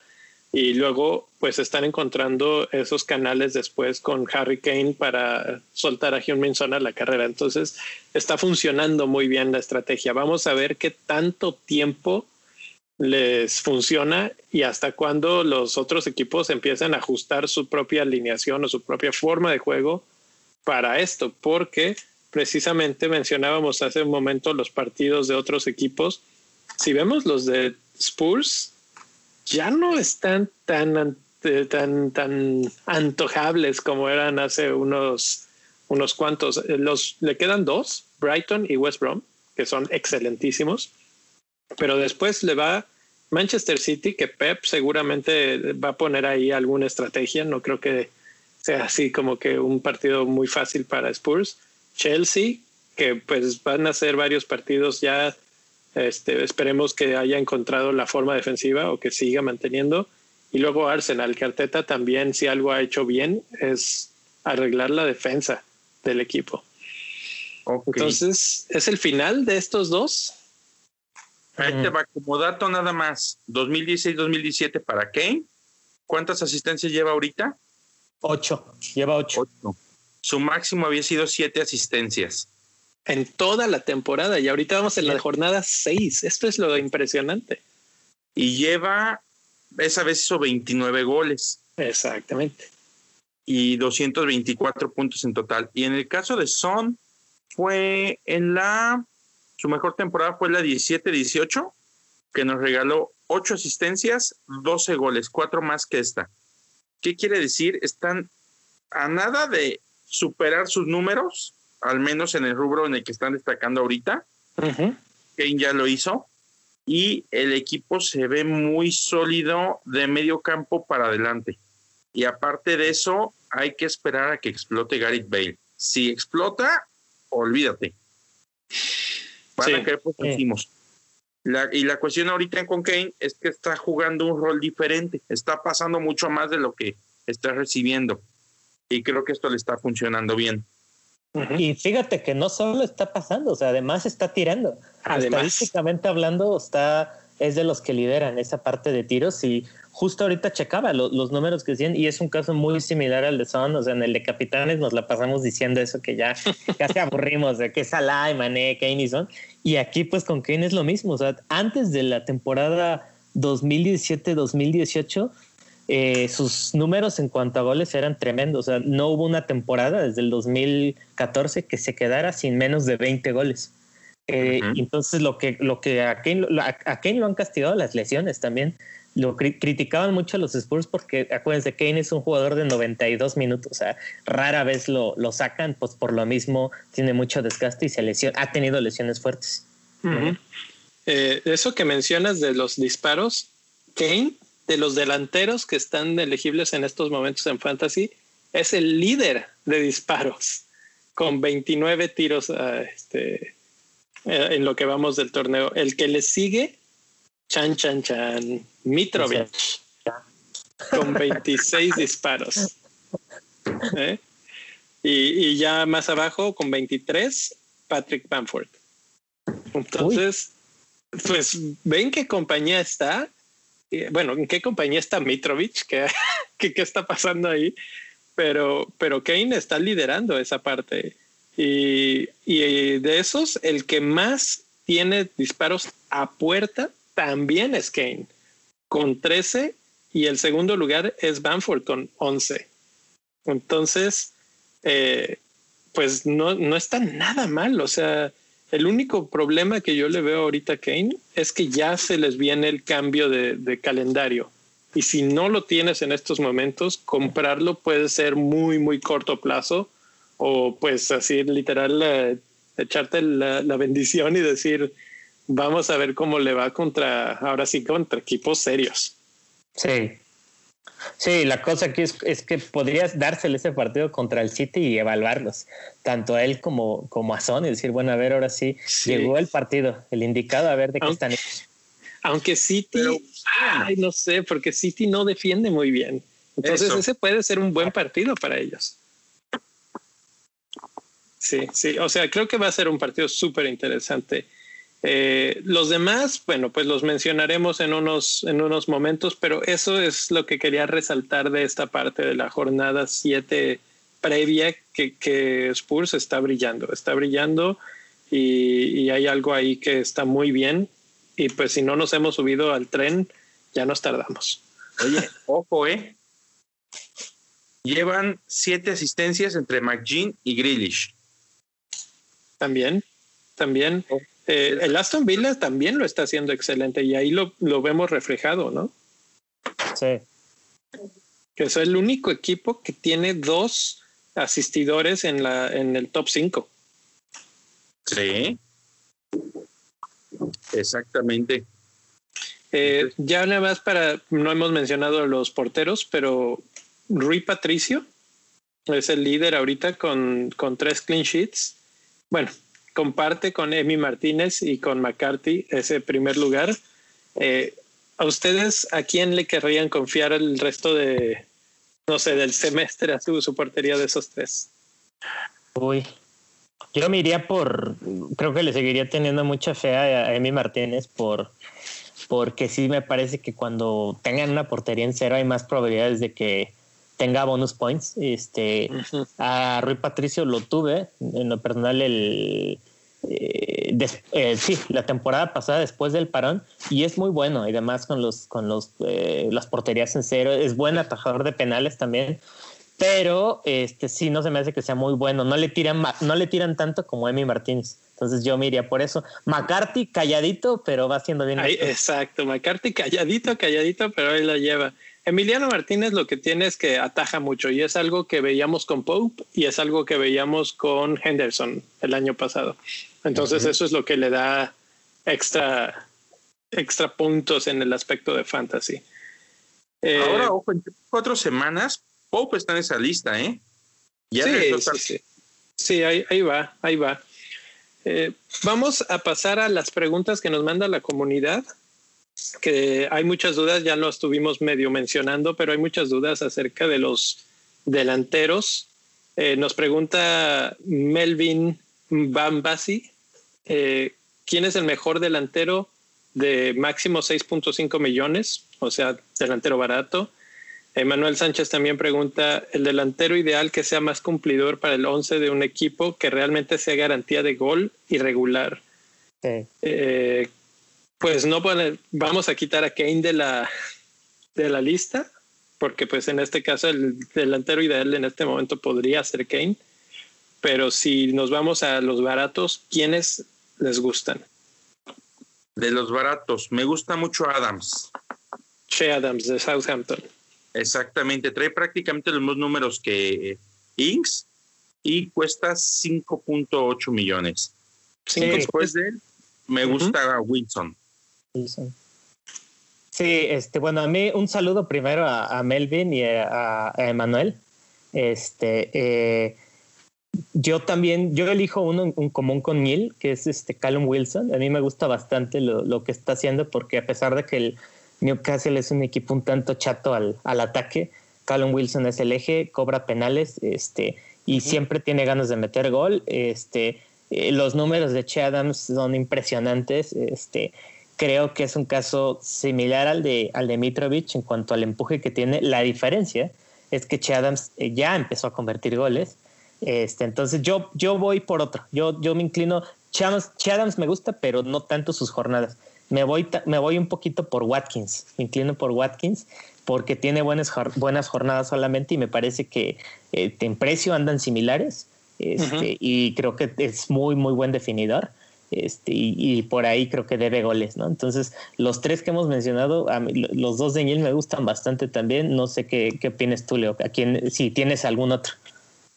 y luego pues están encontrando esos canales después con Harry Kane para soltar a Hyun Min Son a la carrera. Entonces está funcionando muy bien la estrategia. Vamos a ver qué tanto tiempo les funciona y hasta cuándo los otros equipos empiezan a ajustar su propia alineación o su propia forma de juego para esto, porque precisamente mencionábamos hace un momento los partidos de otros equipos. Si vemos los de Spurs, ya no están tan, tan, tan antojables como eran hace unos, unos cuantos. Eh, los, le quedan dos, Brighton y West Brom, que son excelentísimos. Pero después le va Manchester City, que Pep seguramente va a poner ahí alguna estrategia. No creo que sea así como que un partido muy fácil para Spurs. Chelsea, que pues van a ser varios partidos ya este, esperemos que haya encontrado la forma defensiva o que siga manteniendo. Y luego Arsenal, que Arteta también, si algo ha hecho bien, es arreglar la defensa del equipo. Entonces, ¿es el final de estos dos? Ahí te va como dato nada más. 2016-2017 para Kane. ¿Cuántas asistencias lleva ahorita? Ocho. Lleva ocho. Su máximo había sido siete asistencias. En toda la temporada. Y ahorita vamos en la jornada seis. Esto es lo impresionante. Y lleva, esa vez hizo 29 goles. Exactamente. Y 224 puntos en total. Y en el caso de Son, fue en la su mejor temporada fue la 17-18, que nos regaló 8 asistencias, 12 goles, 4 más que esta. ¿Qué quiere decir? Están a nada de superar sus números, al menos en el rubro en el que están destacando ahorita. Kane ya lo hizo. Y el equipo se ve muy sólido de medio campo para adelante. Y aparte de eso, hay que esperar a que explote Gareth Bale. Si explota, olvídate. Van a caer por La, y la cuestión ahorita con Kane es que está jugando un rol diferente, está pasando mucho más de lo que está recibiendo. Y creo que esto le está funcionando bien. Y fíjate que no solo está pasando, o sea, además está tirando. Además. Estadísticamente hablando, está, es de los que lideran esa parte de tiros y justo ahorita checaba los números que decían y es un caso muy similar al de Son, o sea, en el de Capitanes nos la pasamos diciendo eso que ya [laughs] casi aburrimos de que Salah, Mané, Kane y Son. Y aquí pues con Kane es lo mismo, o sea, antes de la temporada 2017-2018 eh, sus números en cuanto a goles eran tremendos, o sea, no hubo una temporada desde el 2014 que se quedara sin menos de 20 goles. Eh, entonces lo que, lo que a Kane, a Kane lo han castigado las lesiones también. Lo criticaban mucho los Spurs porque acuérdense, Kane es un jugador de 92 minutos, o sea, rara vez lo, lo sacan, pues por lo mismo tiene mucho desgaste y se lesiona, ha tenido lesiones fuertes. Eh, eso que mencionas de los disparos, Kane, de los delanteros que están elegibles en estos momentos en Fantasy, es el líder de disparos, con 29 tiros este, eh, en lo que vamos del torneo. El que le sigue Chan, chan, chan. Mitrovic. Con 26 [laughs] disparos. ¿Eh? Y, ya más abajo, con 23, Patrick Bamford. Entonces, pues ven qué compañía está. Bueno, en qué compañía está Mitrovic, [laughs] qué, qué, está pasando ahí. Pero, pero Kane está liderando esa parte. Y, de esos, el que más tiene disparos a puerta también es Kane con 13 y el segundo lugar es Bamford con 11. Entonces, eh, pues no, no está nada mal. O sea, el único problema que yo le veo ahorita a Kane es que ya se les viene el cambio de, calendario. Y si no lo tienes en estos momentos, comprarlo puede ser muy, muy corto plazo o pues así literal eh, echarte la, la, bendición y decir, vamos a ver cómo le va contra, ahora sí, contra equipos serios. Sí. Sí, la cosa aquí es, que podrías dársele ese partido contra el City y evaluarlos, tanto a él como, como a Son, y decir, bueno, a ver, ahora sí, llegó el partido, el indicado, a ver de qué están hechos. Aunque City, ay, no sé, porque City no defiende muy bien. Entonces ese puede ser un buen partido para ellos. Sí, sí, o sea, creo que va a ser un partido súper interesante. Eh, los demás, bueno, pues los mencionaremos en unos, en unos momentos, pero eso es lo que quería resaltar de esta parte de la jornada 7 previa, que, Spurs está brillando, está brillando y, y, hay algo ahí que está muy bien. Y pues si no nos hemos subido al tren, ya nos tardamos. Oye, ojo, ¿eh? Llevan siete asistencias entre McGinn y Grealish. También, también. Oh. Eh, el Aston Villa también lo está haciendo excelente y ahí lo, lo vemos reflejado, ¿no? Sí. Que es el único equipo que tiene dos asistidores en, la, en el top 5. Sí. Exactamente. Eh, ya nada más para, no hemos mencionado los porteros, pero Rui Patricio es el líder ahorita con, con tres clean sheets. Bueno, comparte con Emi Martínez y con McCarthy ese primer lugar. Eh, ¿A ustedes a quién le querrían confiar el resto de, no sé, del semestre a su, su portería de esos tres? Uy, Yo me iría por, creo que le seguiría teniendo mucha fe a Emi Martínez por, porque sí me parece que cuando tengan una portería en cero hay más probabilidades de que tenga bonus points. Este, A Rui Patricio lo tuve en lo personal el, eh, eh, sí, la temporada pasada después del parón y es muy bueno y además con los con los eh, las porterías en cero es buen atajador de penales también pero este sí no se me hace que sea muy bueno no le tiran no le tiran tanto como Emi Martínez entonces yo me iría por eso. McCarthy calladito pero va haciendo bien exacto McCarthy calladito calladito pero ahí la lleva Emiliano Martínez lo que tiene es que ataja mucho y es algo que veíamos con Pope y es algo que veíamos con Henderson el año pasado. Entonces eso es lo que le da extra, extra puntos en el aspecto de fantasy. Eh, Ahora, ojo, en cuatro semanas, Pope está en esa lista, ¿eh? sí, sí, sí, sí. ahí, va, ahí va. Eh, vamos a pasar a las preguntas que nos manda la comunidad que hay muchas dudas, ya lo estuvimos medio mencionando, pero hay muchas dudas acerca de los delanteros. Eh, nos pregunta Melvin Bambasi, eh, ¿quién es el mejor delantero de máximo 6.5 millones? O sea, delantero barato. Emanuel Sánchez también pregunta, ¿el delantero ideal que sea más cumplidor para el 11 de un equipo que realmente sea garantía de gol irregular? Sí. Eh, pues no vamos a quitar a Kane de la, de la lista, porque pues en este caso el delantero ideal en este momento podría ser Kane, pero si nos vamos a los baratos, ¿quiénes les gustan? De los baratos, me gusta mucho Adams. Che Adams de Southampton. Exactamente, trae prácticamente los mismos números que Inks y cuesta 5.8 millones. Después de él, me gusta Wilson. Sí, este, bueno, a mí un saludo primero a, Melvin y a, Emanuel. Este, eh, yo también, yo elijo uno en, común con Neil, que es este Callum Wilson. A mí me gusta bastante lo, que está haciendo porque a pesar de que el Newcastle es un equipo un tanto chato al, ataque, Callum Wilson es el eje, cobra penales, este, y siempre tiene ganas de meter gol. Este, eh, los números de Che Adams son impresionantes. Este, creo que es un caso similar al de, al de Mitrovic en cuanto al empuje que tiene. La diferencia es que Che Adams eh, ya empezó a convertir goles. Este, entonces yo, yo voy por otro. Yo, yo me inclino. Che Adams, me gusta, pero no tanto sus jornadas. Me voy, me voy un poquito por Watkins. Me inclino por Watkins porque tiene buenas, buenas jornadas solamente y me parece que eh, en precio andan similares. Este, Y creo que es muy, muy buen definidor. Este, y, por ahí creo que debe goles, ¿no? Entonces, los tres que hemos mencionado, los dos de Niel me gustan bastante también. No sé qué, qué opinas tú, Leo, a quién, si tienes algún otro.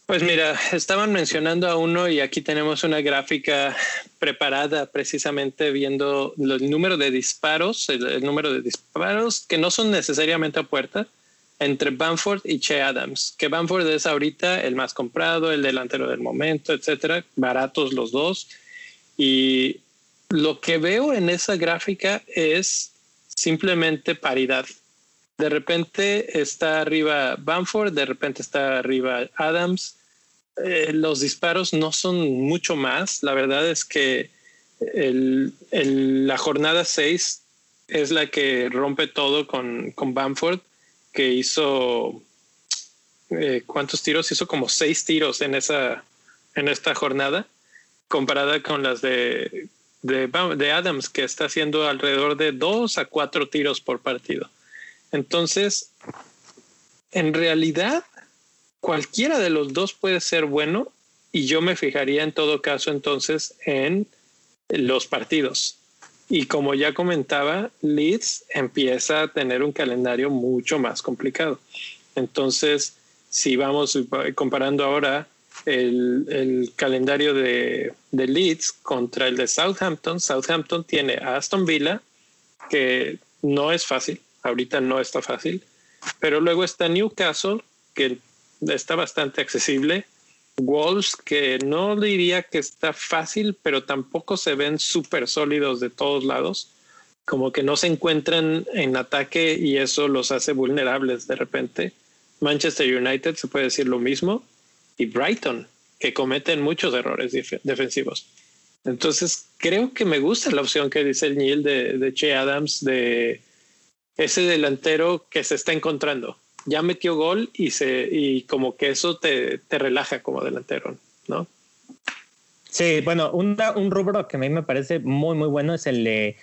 Pues mira, estaban mencionando a uno y aquí tenemos una gráfica preparada precisamente viendo el número de disparos, el, número de disparos que no son necesariamente a puerta entre Bamford y Che Adams, que Bamford es ahorita el más comprado, el delantero del momento, etcétera, baratos los dos y lo que veo en esa gráfica es simplemente paridad. De repente está arriba Bamford, de repente está arriba Adams. Eh, los disparos no son mucho más. La verdad es que la jornada 6 es la que rompe todo con, con Bamford, que hizo, eh, ¿cuántos tiros? Hizo como seis tiros en, esa, en esta jornada comparada con las de, Adams, que está haciendo alrededor de dos a cuatro tiros por partido. Entonces, en realidad, cualquiera de los dos puede ser bueno y yo me fijaría en todo caso entonces en los partidos. Y como ya comentaba, Leeds empieza a tener un calendario mucho más complicado. Entonces, si vamos comparando ahora el, calendario de, Leeds contra el de Southampton. Southampton tiene a Aston Villa, que no es fácil, ahorita no está fácil, pero luego está Newcastle, que está bastante accesible. Wolves, que no diría que está fácil, pero tampoco se ven súper sólidos de todos lados, como que no se encuentran en ataque y eso los hace vulnerables de repente. Manchester United se puede decir lo mismo y Brighton, que cometen muchos errores defensivos. Entonces, creo que me gusta la opción que dice el Neil de, de Che Adams, de ese delantero que se está encontrando. Ya metió gol y, se, y como que eso te, te relaja como delantero, ¿no? Sí, bueno, un, un rubro que a mí me parece muy, muy bueno es el de,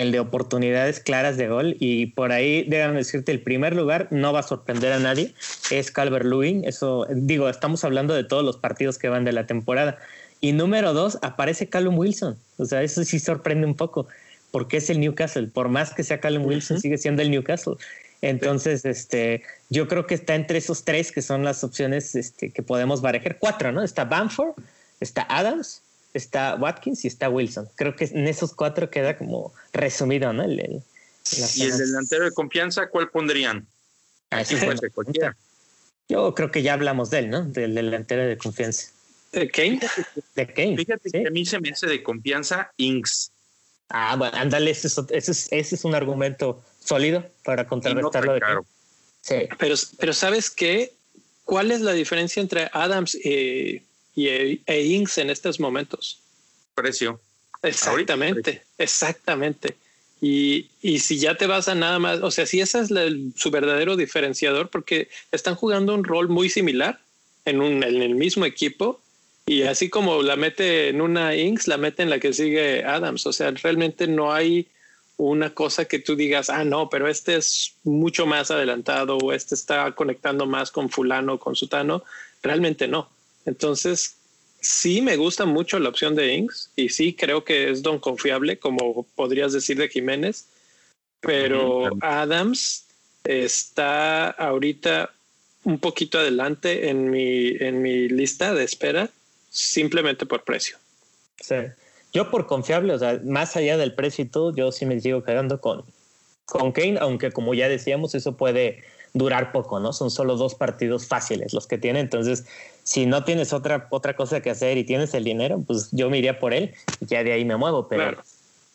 el de oportunidades claras de gol. Y por ahí, déjame decirte, el primer lugar no va a sorprender a nadie, es Calvert Lewin. Eso, digo, estamos hablando de todos los partidos que van de la temporada. Y número dos, aparece Callum Wilson. O sea, eso sí sorprende un poco, porque es el Newcastle. Por más que sea Callum Wilson, sigue siendo el Newcastle. Entonces, este, yo creo que está entre esos tres que son las opciones este, que podemos barajar. Cuatro, ¿no? Está Bamford, está Adams, está Watkins y está Wilson. Creo que en esos cuatro queda como resumido, ¿no? El, ¿Y el delantero de confianza cuál pondrían? Aquí cualquiera. Yo creo que ya hablamos de él, ¿no? Del delantero de confianza. ¿De Kane? De Kane. Fíjate que a mí se me hace de confianza Inks. Ah, bueno, ándale, ese es, un argumento sólido para contrarrestarlo de Kane. Sí. Pero, pero ¿sabes qué? ¿Cuál es la diferencia entre Adams y, y, e Inks en estos momentos? Precio. Exactamente, exactamente. Y, y, si ya te vas a nada más, o sea, si ese es su verdadero diferenciador, porque están jugando un rol muy similar en, un, en el mismo equipo, y así como la mete en una Inks, la mete en la que sigue Adams. O sea, realmente no hay una cosa que tú digas, ah, no, pero este es mucho más adelantado o este está conectando más con fulano, con sutano. Realmente no. Entonces, sí me gusta mucho la opción de Inks y sí creo que es don confiable, como podrías decir de Jiménez, pero Adams está ahorita un poquito adelante en mi, en mi lista de espera simplemente por precio. Sí. Yo por confiable, o sea, más allá del precio y todo, yo sí me sigo quedando con, con Kane, aunque como ya decíamos, eso puede durar poco, ¿no? Son solo dos partidos fáciles los que tiene, entonces si no tienes otra, otra cosa que hacer y tienes el dinero, pues yo me iría por él y ya de ahí me muevo, pero... Claro,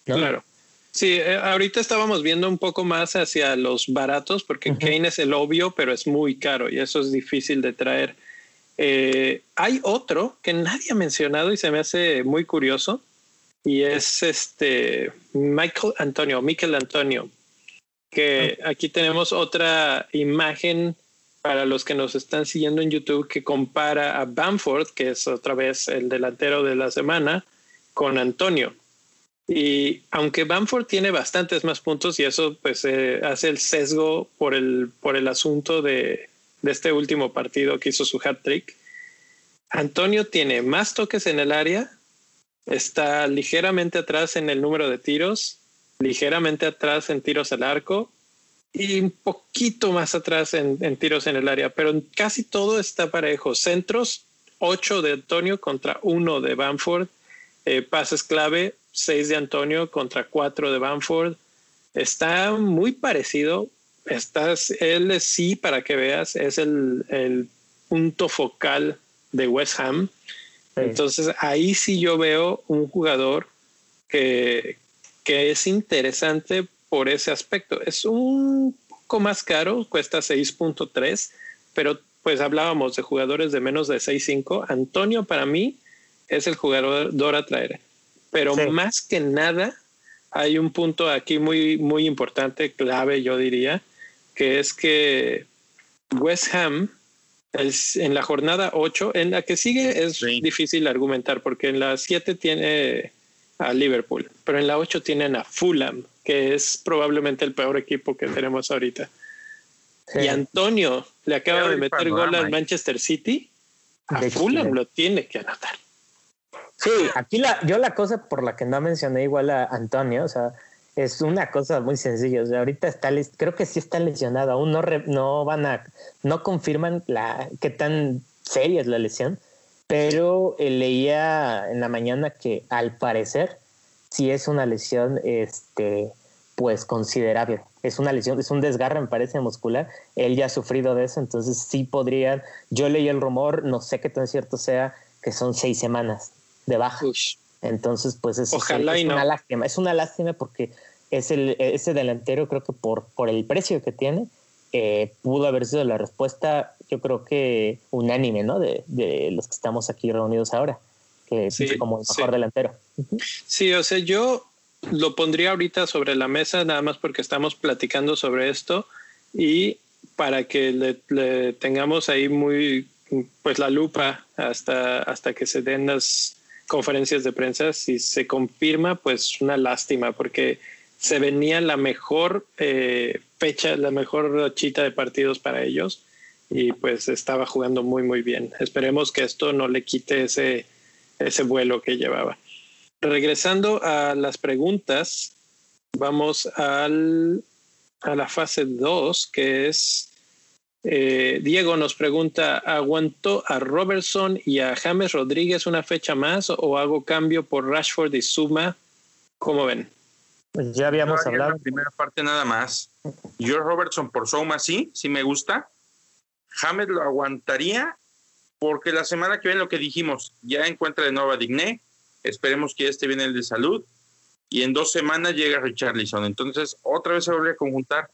claro. Sí, eh, ahorita estábamos viendo un poco más hacia los baratos, porque Kane es el obvio, pero es muy caro y eso es difícil de traer. Eh, hay otro que nadie ha mencionado y se me hace muy curioso y es este Michael Antonio, Michael Antonio, que aquí tenemos otra imagen para los que nos están siguiendo en YouTube que compara a Bamford, que es otra vez el delantero de la semana, con Antonio. Y aunque Bamford tiene bastantes más puntos y eso pues eh, hace el sesgo por el, por el asunto de, de este último partido que hizo su hat trick. Antonio tiene más toques en el área, está ligeramente atrás en el número de tiros, ligeramente atrás en tiros al arco y un poquito más atrás en, tiros en el área, pero casi todo está parejo. Centros, 8 de Antonio contra 1 de Bamford. Eh, pases clave, 6 de Antonio contra 4 de Bamford. Está muy parecido, Estás, él sí, para que veas, es el, punto focal de West Ham. Entonces ahí sí yo veo un jugador que, que es interesante por ese aspecto. Es un poco más caro, cuesta 6.3, pero pues hablábamos de jugadores de menos de 6.5. Antonio para mí es el jugador a traer. Pero más que nada, hay un punto aquí muy, muy importante, clave, yo diría, que es que West Ham en la jornada 8, en la que sigue es difícil argumentar porque en la 7 tiene a Liverpool, pero en la 8 tienen a Fulham, que es probablemente el peor equipo que tenemos ahorita. Y Antonio le acaba de meter gol al Manchester City, a Fulham lo tiene que anotar. Sí, aquí la, yo la cosa por la que no mencioné igual a Antonio, o sea, es una cosa muy sencilla. O sea, ahorita está, creo que sí está lesionado. Aún no, no van a, no confirman la, qué tan seria es la lesión, pero eh, leía en la mañana que al parecer sí es una lesión, este, pues considerable. Es una lesión, es un desgarre, me parece, muscular. Él ya ha sufrido de eso, entonces sí podrían. Yo leí el rumor, no sé qué tan cierto sea, que son seis semanas de baja. Entonces, pues es, una lástima. Es una lástima porque es el, ese delantero, creo que por, por el precio que tiene, eh, pudo haber sido la respuesta, yo creo que unánime, ¿no? De, de los que estamos aquí reunidos ahora, que sí, como el mejor delantero. Sí, o sea, yo lo pondría ahorita sobre la mesa nada más porque estamos platicando sobre esto y para que le, tengamos ahí muy pues la lupa hasta hasta que se den las conferencias de prensa. Si se confirma pues una lástima porque se venía la mejor eh, fecha la mejor chita de partidos para ellos y pues estaba jugando muy muy bien. Esperemos que esto no le quite ese ese vuelo que llevaba regresando a las preguntas, vamos al, a la fase 2, que es, eh, Diego nos pregunta, ¿aguantó a Robertson y a James Rodríguez una fecha más o hago cambio por Rashford y Suma? ¿Cómo ven? Pues ya habíamos hablado. La primera parte nada más. Yo Robertson por Suma sí, sí me gusta. James lo aguantaría porque la semana que viene lo que dijimos, ya encuentra de nuevo a Digné, Esperemos que ya esté bien el de salud. Y en dos semanas llega Richarlison. Entonces, otra vez se vuelve a conjuntar.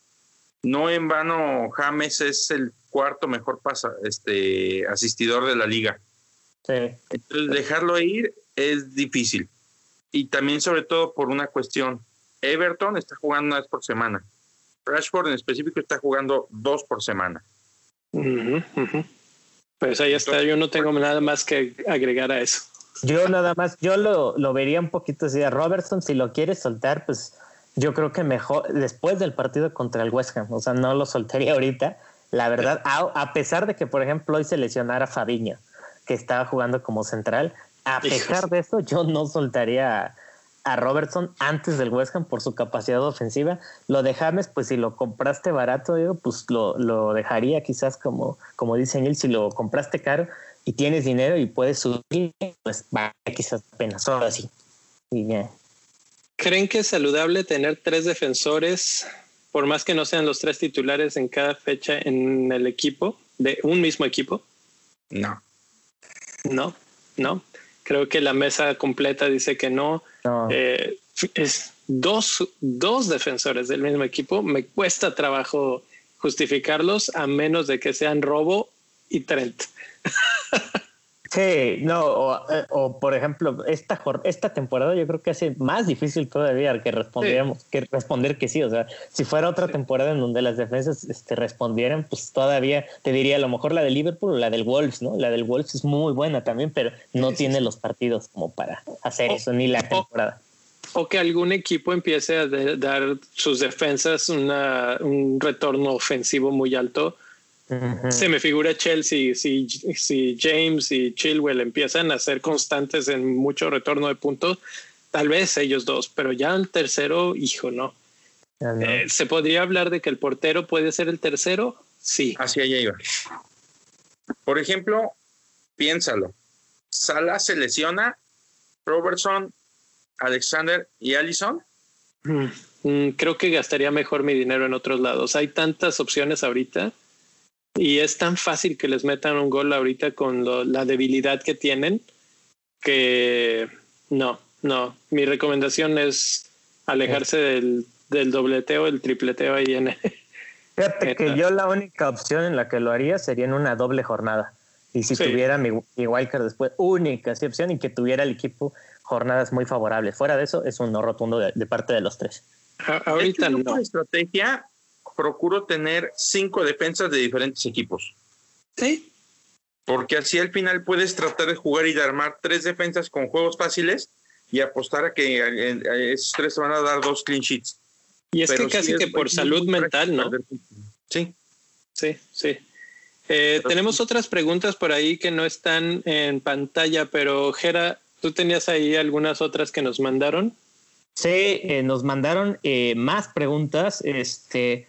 No en vano, James es el cuarto mejor pasa, este, asistidor de la liga. Entonces, dejarlo ir es difícil. Y también, sobre todo, por una cuestión. Everton está jugando una vez por semana. Rashford en específico está jugando dos por semana. Pues ahí está, yo no tengo nada más que agregar a eso. Yo nada más, yo lo, lo vería un poquito así a Robertson, si lo quieres soltar, pues yo creo que mejor después del partido contra el West Ham, o sea, no lo soltaría ahorita, la verdad, a, pesar de que, por ejemplo, hoy se lesionara a Fabiño, que estaba jugando como central, a pesar de eso, yo no soltaría a, Robertson antes del West Ham por su capacidad ofensiva. Lo de James, pues si lo compraste barato, pues lo, lo dejaría quizás como, como dice él, si lo compraste caro, y tienes dinero y puedes subir, pues va quizás apenas solo así. ¿Creen que es saludable tener tres defensores, por más que no sean los tres titulares en cada fecha en el equipo, de un mismo equipo? No. No, no. Creo que la mesa completa dice que no. Eh, es dos, dos defensores del mismo equipo. Me cuesta trabajo justificarlos a menos de que sean Robo y Trent. [laughs] Sí, no, eh, o, por ejemplo, esta, esta temporada yo creo que hace más difícil todavía que respondíamos, que responder que sí. O sea, si fuera otra temporada en donde las defensas este, respondieran, pues todavía te diría a lo mejor la de Liverpool o la del Wolves, ¿no? La del Wolves es muy buena también, pero no tiene los partidos como para hacer eso, ni la temporada. O, que algún equipo empiece a dar sus defensas un retorno ofensivo muy alto se me figura Chelsea, si, si James y Chilwell empiezan a ser constantes en mucho retorno de puntos, tal vez ellos dos, pero ya el tercero, hijo, no. Eh, ¿Se podría hablar de que el portero puede ser el tercero? Sí. Así allá iba. Por ejemplo, piénsalo. Salah se lesiona, Robertson, Alexander y Allison. Mm, mm, creo que gastaría mejor mi dinero en otros lados. Hay tantas opciones ahorita y es tan fácil que les metan un gol ahorita con la debilidad que tienen que no, no. Mi recomendación es alejarse del, del dobleteo, el tripleteo ahí en. [laughs] Fíjate que yo la única opción en la que lo haría sería en una doble jornada. Y si tuviera mi, mi wildcard después, única opción y que tuviera el equipo jornadas muy favorables. Fuera de eso, es un no rotundo de, parte de los tres. ahorita no. estrategia procuro tener cinco defensas de diferentes equipos. Sí. Porque así al final puedes tratar de jugar y de armar tres defensas con juegos fáciles y apostar a que esos tres van a dar dos clean sheets. Y es que casi que por salud mental, ¿no? Sí. Sí, sí. Eh, tenemos otras preguntas por ahí que no están en pantalla, pero Jera, ¿tú tenías ahí algunas otras que nos mandaron? Sí, eh, nos mandaron eh, más preguntas. Este,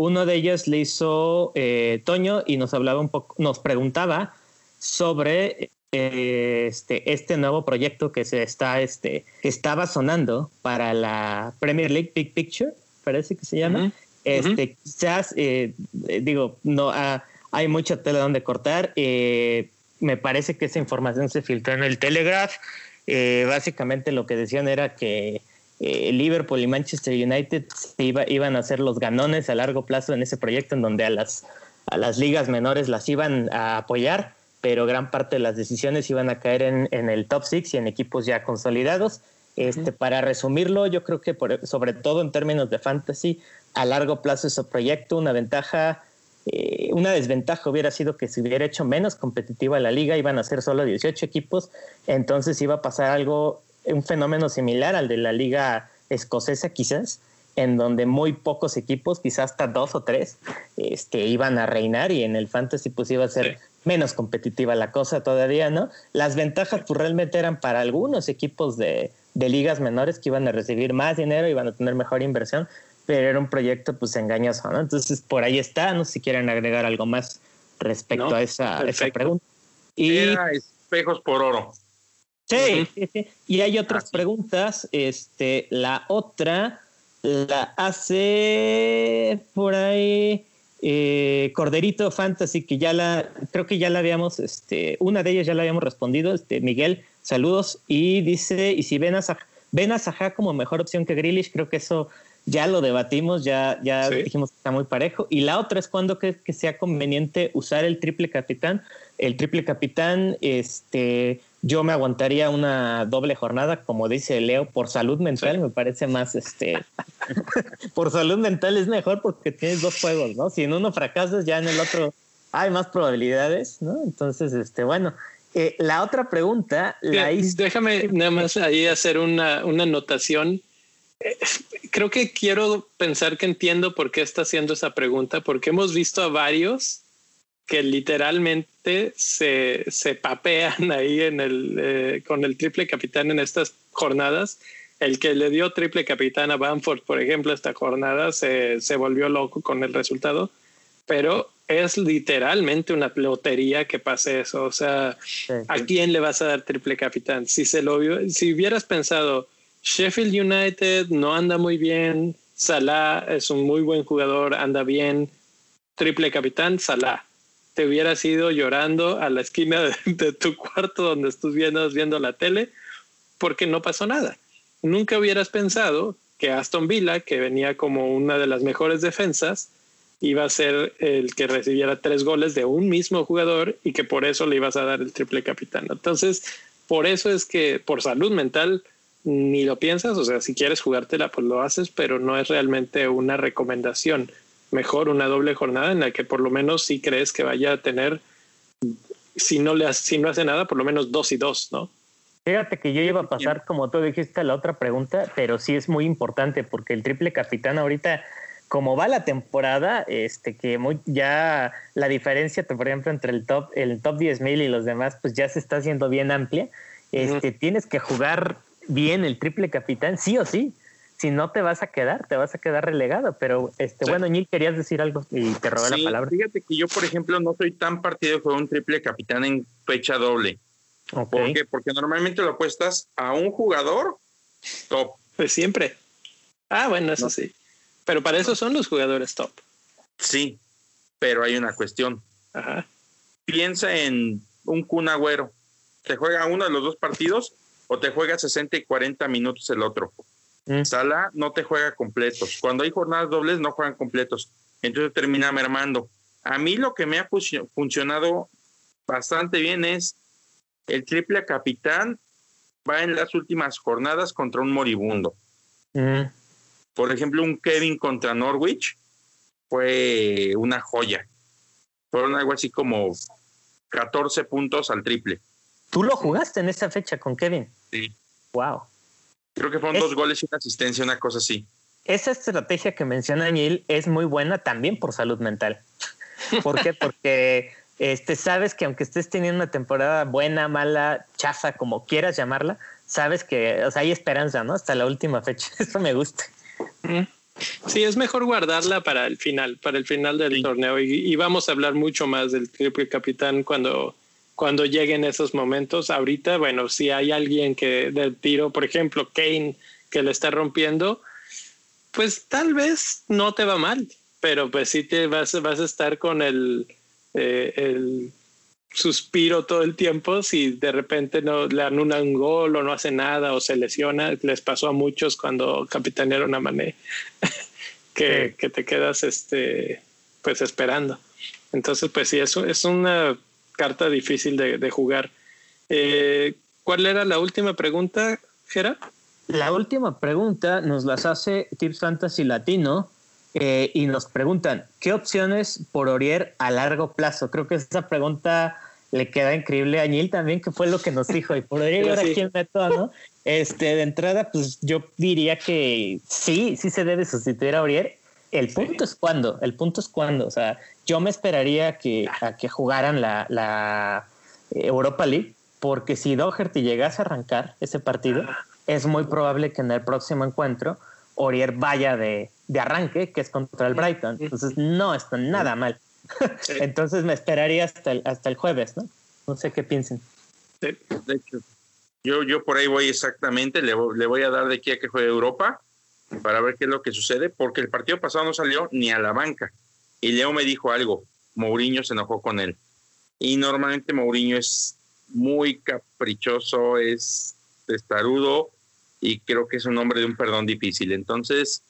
uno de ellos le hizo eh, Toño y nos hablaba un poco, nos preguntaba sobre eh, este, este nuevo proyecto que se está, este, que estaba sonando para la Premier League Big Picture, parece que se llama. Este, quizás, eh, digo, no ah, hay mucha tela donde cortar. me parece que esa información se filtró en el Telegraph. básicamente lo que decían era que eh, Liverpool y Manchester United iban a ser los ganones a largo plazo en ese proyecto en donde a las, a las ligas menores las iban a apoyar, pero gran parte de las decisiones iban a caer en, en el top six y en equipos ya consolidados. Este, Para resumirlo, yo creo que sobre todo en términos de fantasy, a largo plazo ese proyecto, una ventaja, eh, una desventaja hubiera sido que se hubiera hecho menos competitiva la liga, iban a ser solo 18 equipos, entonces iba a pasar algo un fenómeno similar al de la liga escocesa quizás, en donde muy pocos equipos, quizás hasta dos o tres, este, iban a reinar y en el fantasy pues iba a ser menos competitiva la cosa todavía, ¿no? Las ventajas pues realmente eran para algunos equipos de, de ligas menores que iban a recibir más dinero, iban a tener mejor inversión, pero era un proyecto pues engañoso, ¿no? Entonces por ahí está, no sé si quieren agregar algo más respecto a esa, esa, pregunta. Y, era espejos por oro. Sí, y hay otras preguntas. Este, la otra la hace por ahí eh, Corderito Fantasy, que ya la, creo que ya la habíamos, este, una de ellas ya la habíamos respondido. Este, Miguel, saludos. Y dice, y si ven a, ven a Saja como mejor opción que Grealish, creo que eso ya lo debatimos, ya, ya dijimos que está muy parejo. Y la otra es cuando crees que sea conveniente usar el triple capitán. El triple capitán, este yo me aguantaría una doble jornada, como dice Leo, por salud mental, me parece más, este, [laughs] por salud mental es mejor porque tienes dos juegos, ¿no? Si en uno fracasas, ya en el otro hay más probabilidades, ¿no? Entonces, este, bueno, eh, la otra pregunta la hice... Déjame nada más ahí hacer una, una anotación. Eh, creo que quiero pensar que entiendo por qué está haciendo esa pregunta, porque hemos visto a varios que literalmente se, se papean [laughs] ahí en el, eh, con el triple capitán en estas jornadas. El que le dio triple capitán a Bamford, por ejemplo, esta jornada se, se volvió loco con el resultado, pero es literalmente una lotería que pase eso. O sea, ¿a quién le vas a dar triple capitán? Si se lo si hubieras pensado Sheffield United no anda muy bien, Salah es un muy buen jugador, anda bien, triple capitán, Salah te hubieras ido llorando a la esquina de, tu cuarto donde estás viendo, viendo la tele porque no pasó nada. Nunca hubieras pensado que Aston Villa, que venía como una de las mejores defensas, iba a ser el que recibiera tres goles de un mismo jugador y que por eso le ibas a dar el triple capitán. Entonces, por eso es que por salud mental ni lo piensas, o sea, si quieres jugártela, pues lo haces, pero no es realmente una recomendación mejor una doble jornada en la que por lo menos si crees que vaya a tener, si no, le, si no hace nada, por lo menos dos y dos, ¿no? Fíjate que yo iba a pasar, como tú dijiste, la otra pregunta, pero sí es muy importante porque el triple capitán ahorita, como va la temporada, este que muy, ya la diferencia, por ejemplo, entre el top, el top 10 mil y los demás, pues ya se está haciendo bien amplia. Este, Tienes que jugar bien el triple capitán, sí o sí si no te vas a quedar, te vas a quedar relegado. Pero este, bueno, Neil, querías decir algo y te robé la palabra. Fíjate que yo, por ejemplo, no soy tan partido con un triple capitán en fecha doble. ¿Por qué? Porque normalmente lo apuestas a un jugador top. Pues siempre. Ah, bueno, eso sí. Pero para eso son los jugadores top. Sí, pero hay una cuestión. Ajá. Piensa en un Kun Agüero. ¿Te juega uno de los dos partidos o te juega 60 y 40 minutos el otro? Mm. Sala no te juega completos. Cuando hay jornadas dobles no juegan completos. Entonces termina mermando. A mí lo que me ha funcionado bastante bien es el triple capitán va en las últimas jornadas contra un moribundo. Mm. Por ejemplo, un Kevin contra Norwich fue una joya. Fueron algo así como 14 puntos al triple. ¿Tú lo jugaste en esa fecha con Kevin? Sí. Wow. Creo que fueron dos goles y una asistencia, una cosa así. Esa estrategia que menciona Neil es muy buena también por salud mental. [laughs] ¿Por qué? Porque este, sabes que aunque estés teniendo una temporada buena, mala, chafa, como quieras llamarla, sabes que hay esperanza, ¿no? Hasta la última fecha. [laughs] Eso me gusta. Sí, es mejor guardarla para el final, para el final del torneo. Y, y, vamos a hablar mucho más del triple capitán cuando cuando lleguen esos momentos. Ahorita, bueno, si hay alguien que del tiro, por ejemplo, Kane, que le está rompiendo, pues tal vez no te va mal, pero pues sí te vas, vas a estar con el, eh, el suspiro todo el tiempo si de repente no le anulan un gol o no hace nada o se lesiona. Les pasó a muchos cuando capitanearon a Mané, [laughs] que, que, te quedas este, pues esperando. Entonces, pues sí, eso es una carta difícil de, de jugar. Eh, ¿Cuál era la última pregunta, Gera? La última pregunta nos las hace Tips Fantasy Latino eh, y nos preguntan, ¿qué opciones por Orier a largo plazo? Creo que esa pregunta le queda increíble a Neil también, que fue lo que nos dijo. Y por Orier, [laughs] ahora quién meto, ¿no? Este, de entrada, pues yo diría que sí, sí se debe sustituir a Orier. El punto es cuándo, el punto es cuándo. O sea, yo me esperaría que, a que jugaran la, la Europa League, porque si Doherty llegase a arrancar ese partido, es muy probable que en el próximo encuentro Orier vaya de, de arranque, que es contra el Brighton. Entonces no está nada mal. [laughs] Entonces me esperaría hasta el, hasta el jueves, ¿no? No sé qué piensen. De hecho, yo, yo por ahí voy exactamente, le, le voy a dar de aquí a que juegue Europa para ver qué es lo que sucede, porque el partido pasado no salió ni a la banca. Y Leo me dijo algo, Mourinho se enojó con él. Y normalmente Mourinho es muy caprichoso, es testarudo y creo que es un hombre de un perdón difícil. Entonces,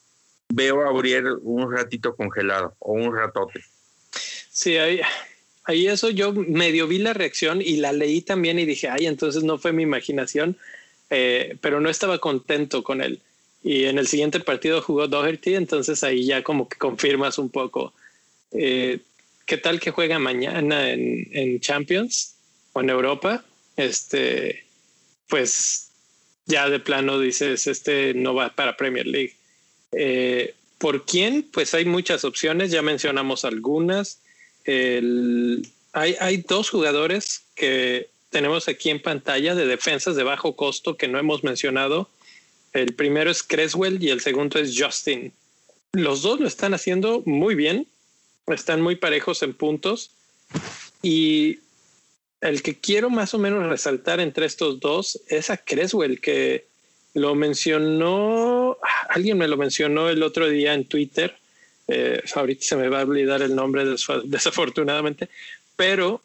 veo a Uriel un ratito congelado o un ratote. Sí, ahí, ahí eso yo medio vi la reacción y la leí también y dije, ay, entonces no fue mi imaginación, eh, pero no estaba contento con él. Y en el siguiente partido jugó Doherty, entonces ahí ya como que confirmas un poco. Eh, ¿Qué tal que juega mañana en, en Champions o en Europa? Este, pues ya de plano dices, este no va para Premier League. Eh, ¿Por quién? Pues hay muchas opciones, ya mencionamos algunas. El, hay, hay dos jugadores que tenemos aquí en pantalla de defensas de bajo costo que no hemos mencionado. El primero es Creswell y el segundo es Justin. Los dos lo están haciendo muy bien, están muy parejos en puntos y el que quiero más o menos resaltar entre estos dos es a Creswell, que lo mencionó, alguien me lo mencionó el otro día en Twitter. Eh, ahorita se me va a olvidar el nombre [laughs] desafortunadamente, pero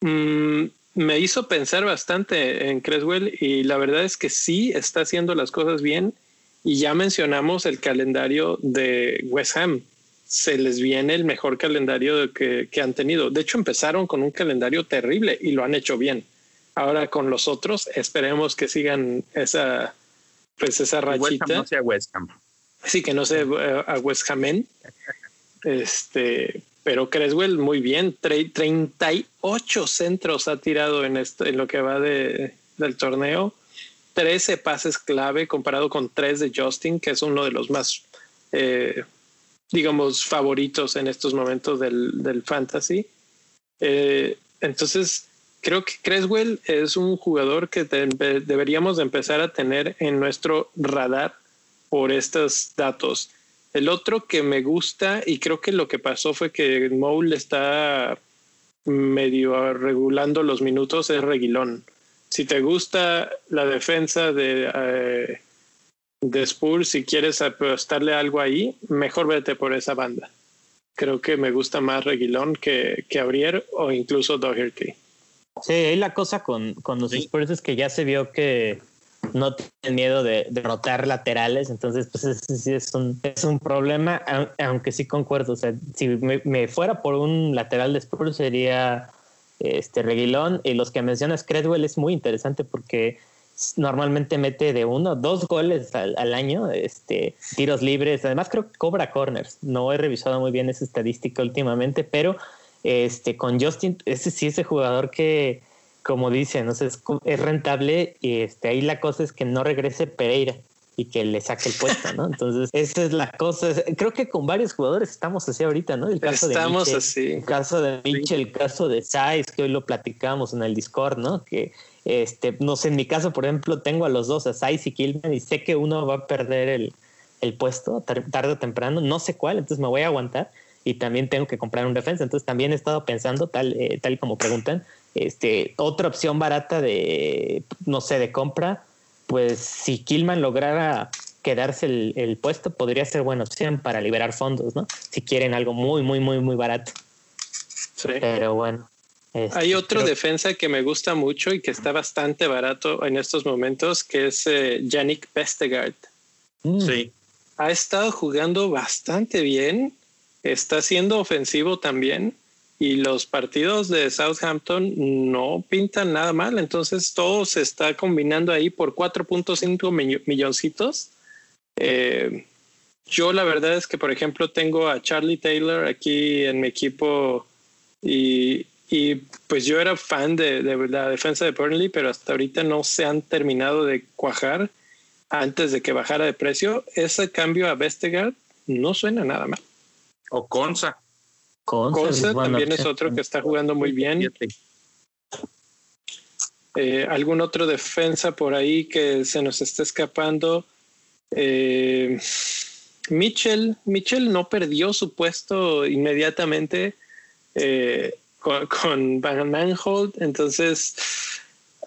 mm, me hizo pensar bastante en Creswell y la verdad es que sí está haciendo las cosas bien y ya mencionamos el calendario de West Ham. Se les viene el mejor calendario que, que han tenido. De hecho, empezaron con un calendario terrible y lo han hecho bien. Ahora con los otros, esperemos que sigan esa, pues esa rachita. no sea West Ham. Sí, que no sea uh, a West Ham. [laughs] Este, pero Creswell muy bien, 38 centros ha tirado en, lo que va de, del torneo, 13 pases clave comparado con 3 de Justin, que es uno de los más, eh, digamos, favoritos en estos momentos del, fantasy. Eh, entonces, creo que Creswell es un jugador que deberíamos de empezar a tener en nuestro radar por estos datos. El otro que me gusta y creo que lo que pasó fue que Moule está medio regulando los minutos es Reguilón. Si te gusta la defensa de, eh, de Spurs, si quieres apostarle algo ahí, mejor vete por esa banda. Creo que me gusta más Reguilón que, que Abrier o incluso Doherty. Sí, ahí la cosa con, con los Spurs es que ya se vio que no tienen miedo de, derrotar laterales, entonces pues sí es un, es un problema, aunque sí concuerdo, o sea, si me, fuera por un lateral de Spurs sería este Reguilón y los que mencionas Credwell es muy interesante porque normalmente mete de uno, dos goles al, al, año, este, tiros libres, además creo que cobra corners, no he revisado muy bien esa estadística últimamente, pero este, con Justin, ese sí ese jugador que, como dicen, es, es, rentable y este, ahí la cosa es que no regrese Pereira y que le saque el puesto, ¿no? Entonces, esa es la cosa. Creo que con varios jugadores estamos así ahorita, ¿no? El caso estamos así. El caso de Mitchell, el caso de Saiz, que hoy lo platicamos en el Discord, ¿no? Que, este, no sé, en mi caso, por ejemplo, tengo a los dos, a Saiz y Kilman, y sé que uno va a perder el, el puesto tarde o temprano, no sé cuál, entonces me voy a aguantar y también tengo que comprar un defensa. Entonces también he estado pensando, tal, eh, tal como preguntan, este, otra opción barata de, no sé, de compra, pues si Killman lograra quedarse el, el, puesto, podría ser buena opción para liberar fondos, ¿no? Si quieren algo muy, muy, muy, muy barato. Sí. Pero bueno. Este, Hay otro creo- defensa que me gusta mucho y que está bastante barato en estos momentos, que es eh, Yannick Vestegard. Mm, Sí. Ha estado jugando bastante bien, está siendo ofensivo también y los partidos de Southampton no pintan nada mal, entonces todo se está combinando ahí por 4.5 millo- milloncitos. Eh, yo la verdad es que, por ejemplo, tengo a Charlie Taylor aquí en mi equipo y, y, pues yo era fan de, la defensa de Burnley, pero hasta ahorita no se han terminado de cuajar antes de que bajara de precio. Ese cambio a Vestegard no suena nada mal. O Conza. Buena también es otro que está jugando muy bien. Eh, ¿Algún otro defensa por ahí que se nos esté escapando? Eh, Mitchell, Mitchell no perdió su puesto inmediatamente eh, con, con Van Manholt, entonces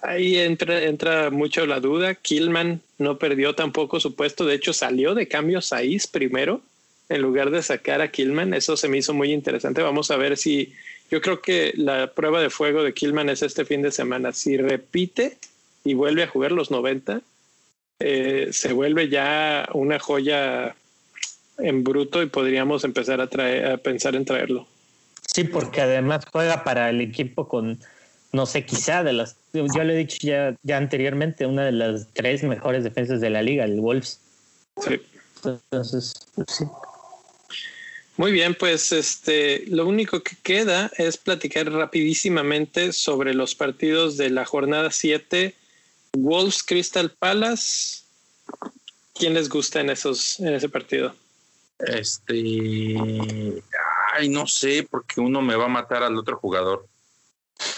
ahí entra, entra mucho la duda. Killman no perdió tampoco su puesto, de hecho salió de cambio Saiz primero en lugar de sacar a Killman, eso se me hizo muy interesante. Vamos a ver si yo creo que la prueba de fuego de Killman es este fin de semana. Si repite y vuelve a jugar los 90, eh, se vuelve ya una joya en bruto y podríamos empezar a, traer, a pensar en traerlo. Sí, porque además juega para el equipo con, no sé, quizá de las, yo lo he dicho ya, ya anteriormente, una de las tres mejores defensas de la liga, el Wolves. Sí. Entonces, sí. Muy bien, pues este, lo único que queda es platicar rapidísimamente sobre los partidos de la jornada 7. Wolves Crystal Palace. ¿Quién les gusta en esos en ese partido? Este. Ay, no sé, porque uno me va a matar al otro jugador.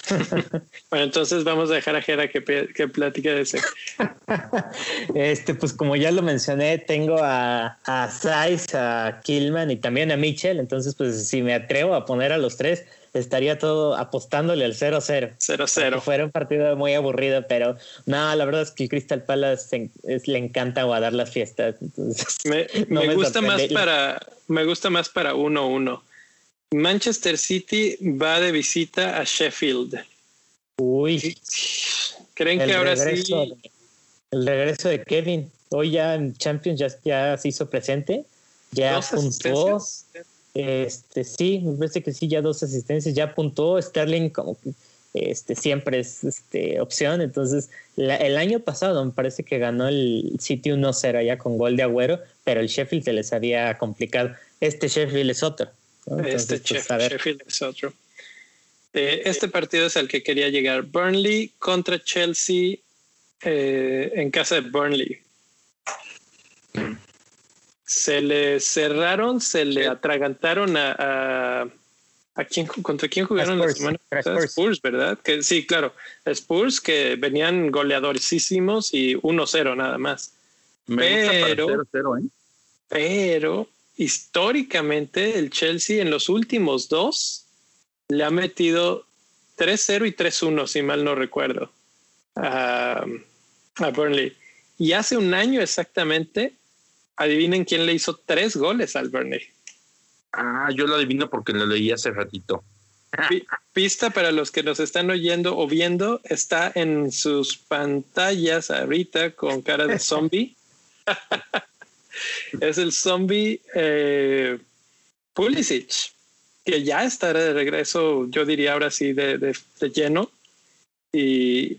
[laughs] Bueno, entonces vamos a dejar a Jera que, que platique de ese. [laughs] Este, pues como ya lo mencioné, tengo a, a Saiz, a Killman y también a Mitchell. Entonces, pues si me atrevo a poner a los tres, estaría todo apostándole al 0-0. 0-0. Fuera un partido muy aburrido, pero no, la verdad es que el Crystal Palace es- le encanta guardar las fiestas. Entonces, Me, [laughs] No me me gusta más para me gusta más para 1-1. Manchester City va de visita a Sheffield. uy, ¿Creen que ahora regreso, sí? el regreso de Kevin. Hoy ya en Champions ya, ya se hizo presente, ya asistencias? Este, sí, me parece que sí, ya dos asistencias, ya apuntó. Sterling como que este, siempre es este, opción. Entonces, la- el año pasado me parece que ganó el City 1-0 allá con gol de Agüero, pero el Sheffield se les había complicado. Este Sheffield es otro. Este pues. Sheffield es otro. Eh, este partido es al que quería llegar. Burnley contra Chelsea eh, en casa de Burnley. Se le cerraron, se le atragantaron a, a, a quién, contra quién jugaron la Spurs, semana a pasada? Spurs. Spurs, ¿verdad? Que sí, claro. Spurs que venían goleadorísimos y 1-0 nada más. Me gusta para Pero- 0-0, ¿eh? Pero históricamente el Chelsea en los últimos dos le ha metido 3-0 y 3-1, si mal no recuerdo, a, a Burnley. Y hace un año exactamente, adivinen quién le hizo tres goles al Burnley. Ah, yo lo adivino porque lo leí hace ratito. Pi- Pista para los que nos están oyendo o viendo, está en sus pantallas ahorita con cara de zombie. [laughs] es el zombie eh, Pulisic, que ya estará de regreso, yo diría ahora sí, de, de- de lleno. Y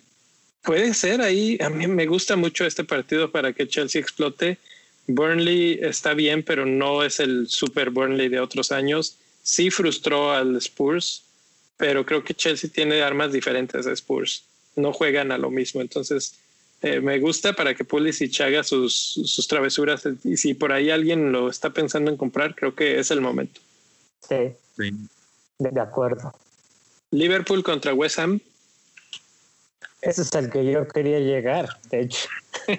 puede ser ahí, a mí me gusta mucho este partido para que Chelsea explote. Burnley está bien, pero no es el super Burnley de otros años. Sí frustró al Spurs, pero creo que Chelsea tiene armas diferentes a Spurs. No juegan a lo mismo. Entonces, eh, me gusta para que Pulisic haga sus, sus travesuras. Y si por ahí alguien lo está pensando en comprar, creo que es el momento. Sí, Sí. de acuerdo. Liverpool contra West Ham. Ese es al que yo quería llegar, de hecho. [laughs]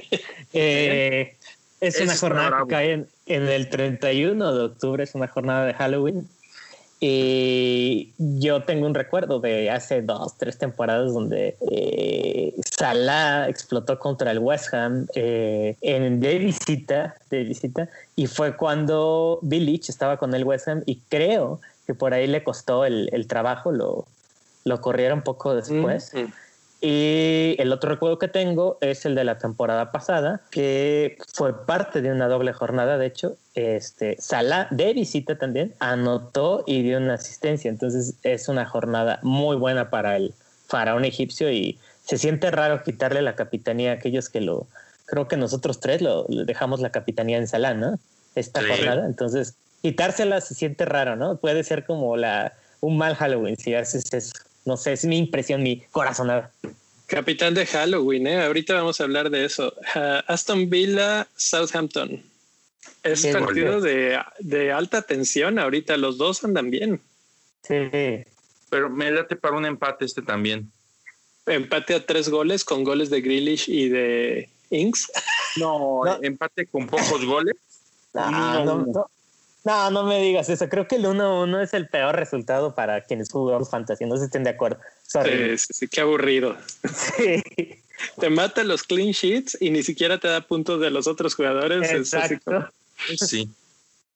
Eh, es una jornada que cae en, en el 31 de octubre, es una jornada de Halloween. Y yo tengo un recuerdo de hace dos, tres temporadas donde eh, Salah explotó contra el West Ham eh, en, de visita, de visita, y fue cuando Billich estaba con el West Ham y creo que por ahí le costó el, el trabajo, lo, lo corrieron poco después. Mm, mm. Y el otro recuerdo que tengo es el de la temporada pasada, que fue parte de una doble jornada. De hecho, este Salah de visita también anotó y dio una asistencia. Entonces es una jornada muy buena para el faraón egipcio y se siente raro quitarle la capitanía a aquellos que lo. Creo que nosotros tres lo, dejamos la capitanía en Salah, ¿no? Esta Sí. jornada. Entonces, quitársela se siente raro, ¿no? Puede ser como la un mal Halloween si haces eso. No sé, es mi impresión, mi corazonada. Capitán de Halloween, ¿eh? Ahorita vamos a hablar de eso. Ah, Aston Villa, Southampton. Es Qué partido de, de alta tensión ahorita. Los dos andan bien. Sí. Pero me late para un empate este también. Empate a tres goles con goles de Grealish y de Inks. No, No. empate con pocos goles. No, No. No, no, me digas eso. Creo que el 1-1 es el peor resultado para quienes jugamos fantasy. No sé si estén de acuerdo. Sorry. Sí, sí, sí, qué aburrido. Sí. [laughs] Te mata los clean sheets y ni siquiera te da puntos de los otros jugadores. Exacto. Sí.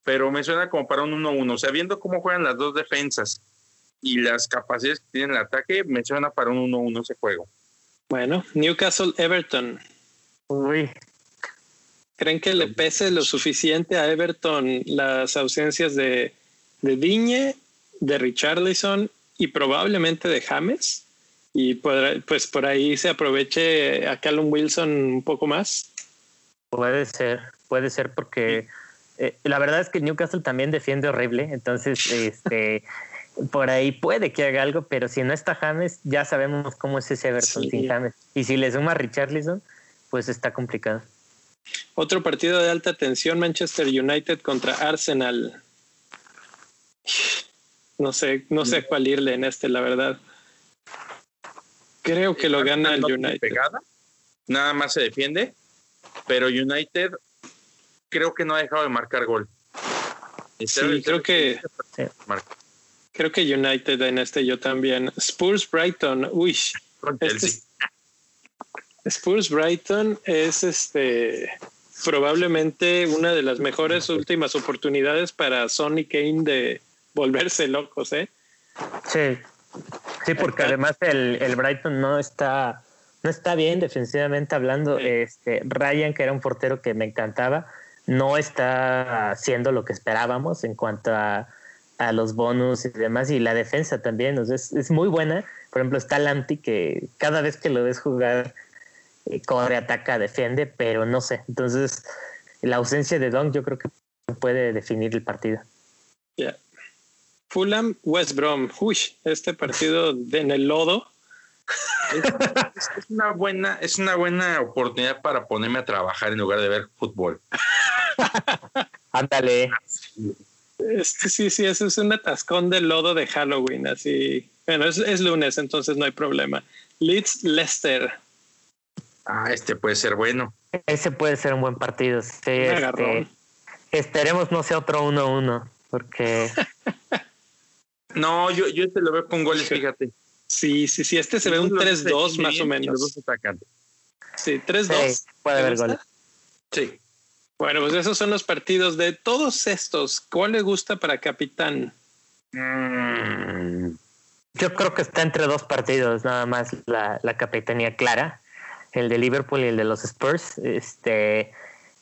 Pero me suena como para un 1-1. O sea, viendo cómo juegan las dos defensas y las capacidades que tiene el ataque, me suena para un 1-1 ese juego. Bueno, Newcastle, Everton. Uy, ¿Creen que le pese lo suficiente a Everton las ausencias de, de Diñe, de Richarlison y probablemente de James? Y pues por ahí se aproveche a Callum Wilson un poco más. puede ser, puede ser porque eh, la verdad es que Newcastle también defiende horrible. Entonces, este, [laughs] por ahí puede que haga algo, pero si no está James, ya sabemos cómo es ese Everton Sí. sin James. Y si le suma a Richarlison, pues está complicado. Otro partido de alta tensión, Manchester United contra Arsenal. No sé, no sé cuál irle en este, la verdad. Creo que lo gana el United. Pegada, nada más se defiende, pero United creo que no ha dejado de marcar gol. Sí, creo que. Marca creo que United en este yo también. Spurs Brighton, uy, con este Chelsea. es- Spurs Brighton es este probablemente una de las mejores últimas oportunidades para Sonny Kane de volverse locos, ¿eh? Sí, sí, porque además el, el Brighton no está, no está bien defensivamente hablando. Sí. Este Ryan, que era un portero que me encantaba, no está haciendo lo que esperábamos en cuanto a, a los bonus y demás, y la defensa también. o sea, es, es muy buena. Por ejemplo, está Lanti, que cada vez que lo ves jugar, corre, ataca, defiende, pero no sé. Entonces, la ausencia de Don yo creo que puede definir el partido. Fulham West Brom. Uy, este partido de- en el lodo. Es, es una buena, es una buena oportunidad para ponerme a trabajar en lugar de ver fútbol. [laughs] Ándale. Este sí, sí, eso es un atascón de lodo de Halloween, así. Bueno, es, es lunes, entonces no hay problema. Leeds Leicester. Ah, este puede ser bueno. Ese puede ser un buen partido. Sí, este, esperemos no sea otro 1-1, porque [laughs] No, yo, yo este lo veo con goles, fíjate. Sí, sí, sí, este se ve un Los dos 3-2 defienden más o y Los menos. dos atacan. Sí, 3-2. sí, puede ¿Te haber gusta? gol. Sí. Bueno, pues esos son los partidos de todos estos. ¿Cuál le gusta para capitán? Mm, Yo creo que está entre dos partidos, nada más la, la capitanía clara, el de Liverpool y el de los Spurs. Este,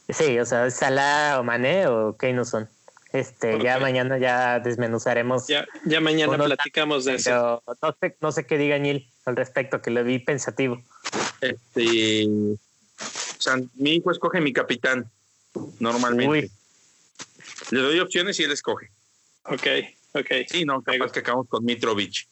sí, o sea, Salah o Mané o Kane son. Este, ya mañana ya desmenuzaremos. Ya, ya mañana Uno- platicamos de eso. pero no sé, no sé qué diga Neil al respecto, que lo vi pensativo. este, o sea, mi hijo escoge mi capitán, normalmente. Uy. Le doy opciones y él escoge. Ok, ok. Sí, no, capaz que acabamos con Mitrovic.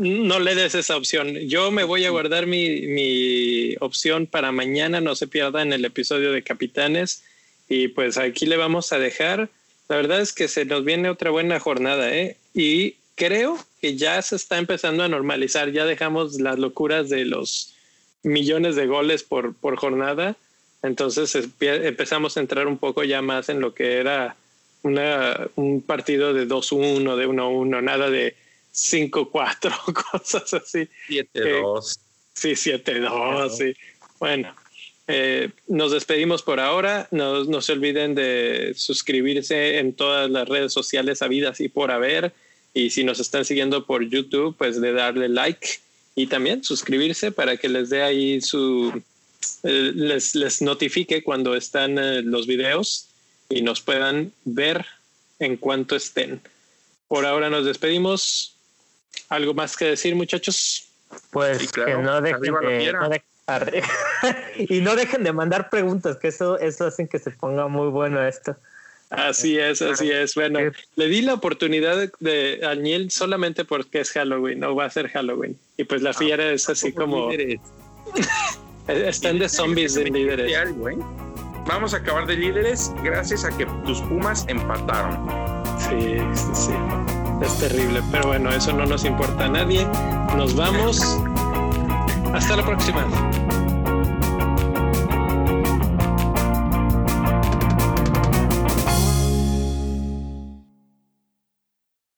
No, le des esa opción. Yo me voy a guardar mi, mi opción para mañana. No se pierda en el episodio de Capitanes. Y pues aquí le vamos a dejar. La verdad es que se nos viene otra buena jornada, ¿eh? Y creo que ya se está empezando a normalizar. Ya dejamos las locuras de los millones de goles por, por jornada. Entonces empezamos a entrar un poco ya más en lo que era una, un partido de 2-1, de 1-1, nada de 5-4, [laughs] cosas así. 7-2. Sí, 7-2, sí. Bueno, eh, nos despedimos por ahora. No, no se olviden de suscribirse en todas las redes sociales habidas y por haber. Y si nos están siguiendo por YouTube, pues de darle like y también suscribirse para que les dé ahí su, eh, les, les notifique cuando están eh, los videos y nos puedan ver en cuanto estén. Por ahora nos despedimos. ¿Algo más que decir, muchachos? Pues que no dejen de, [laughs] y no dejen de mandar preguntas, que eso, eso hacen que se ponga muy bueno esto. Así es, así es. Bueno, le di la oportunidad de Añil solamente porque es Halloween, no va a ser Halloween. Y pues la ah, fiera es así como. [laughs] Están de zombies de líderes. Vamos a acabar de líderes gracias a que tus Pumas empataron. Sí, sí, sí. Es terrible, pero bueno, eso no nos importa a nadie. Nos vamos. Hasta la próxima.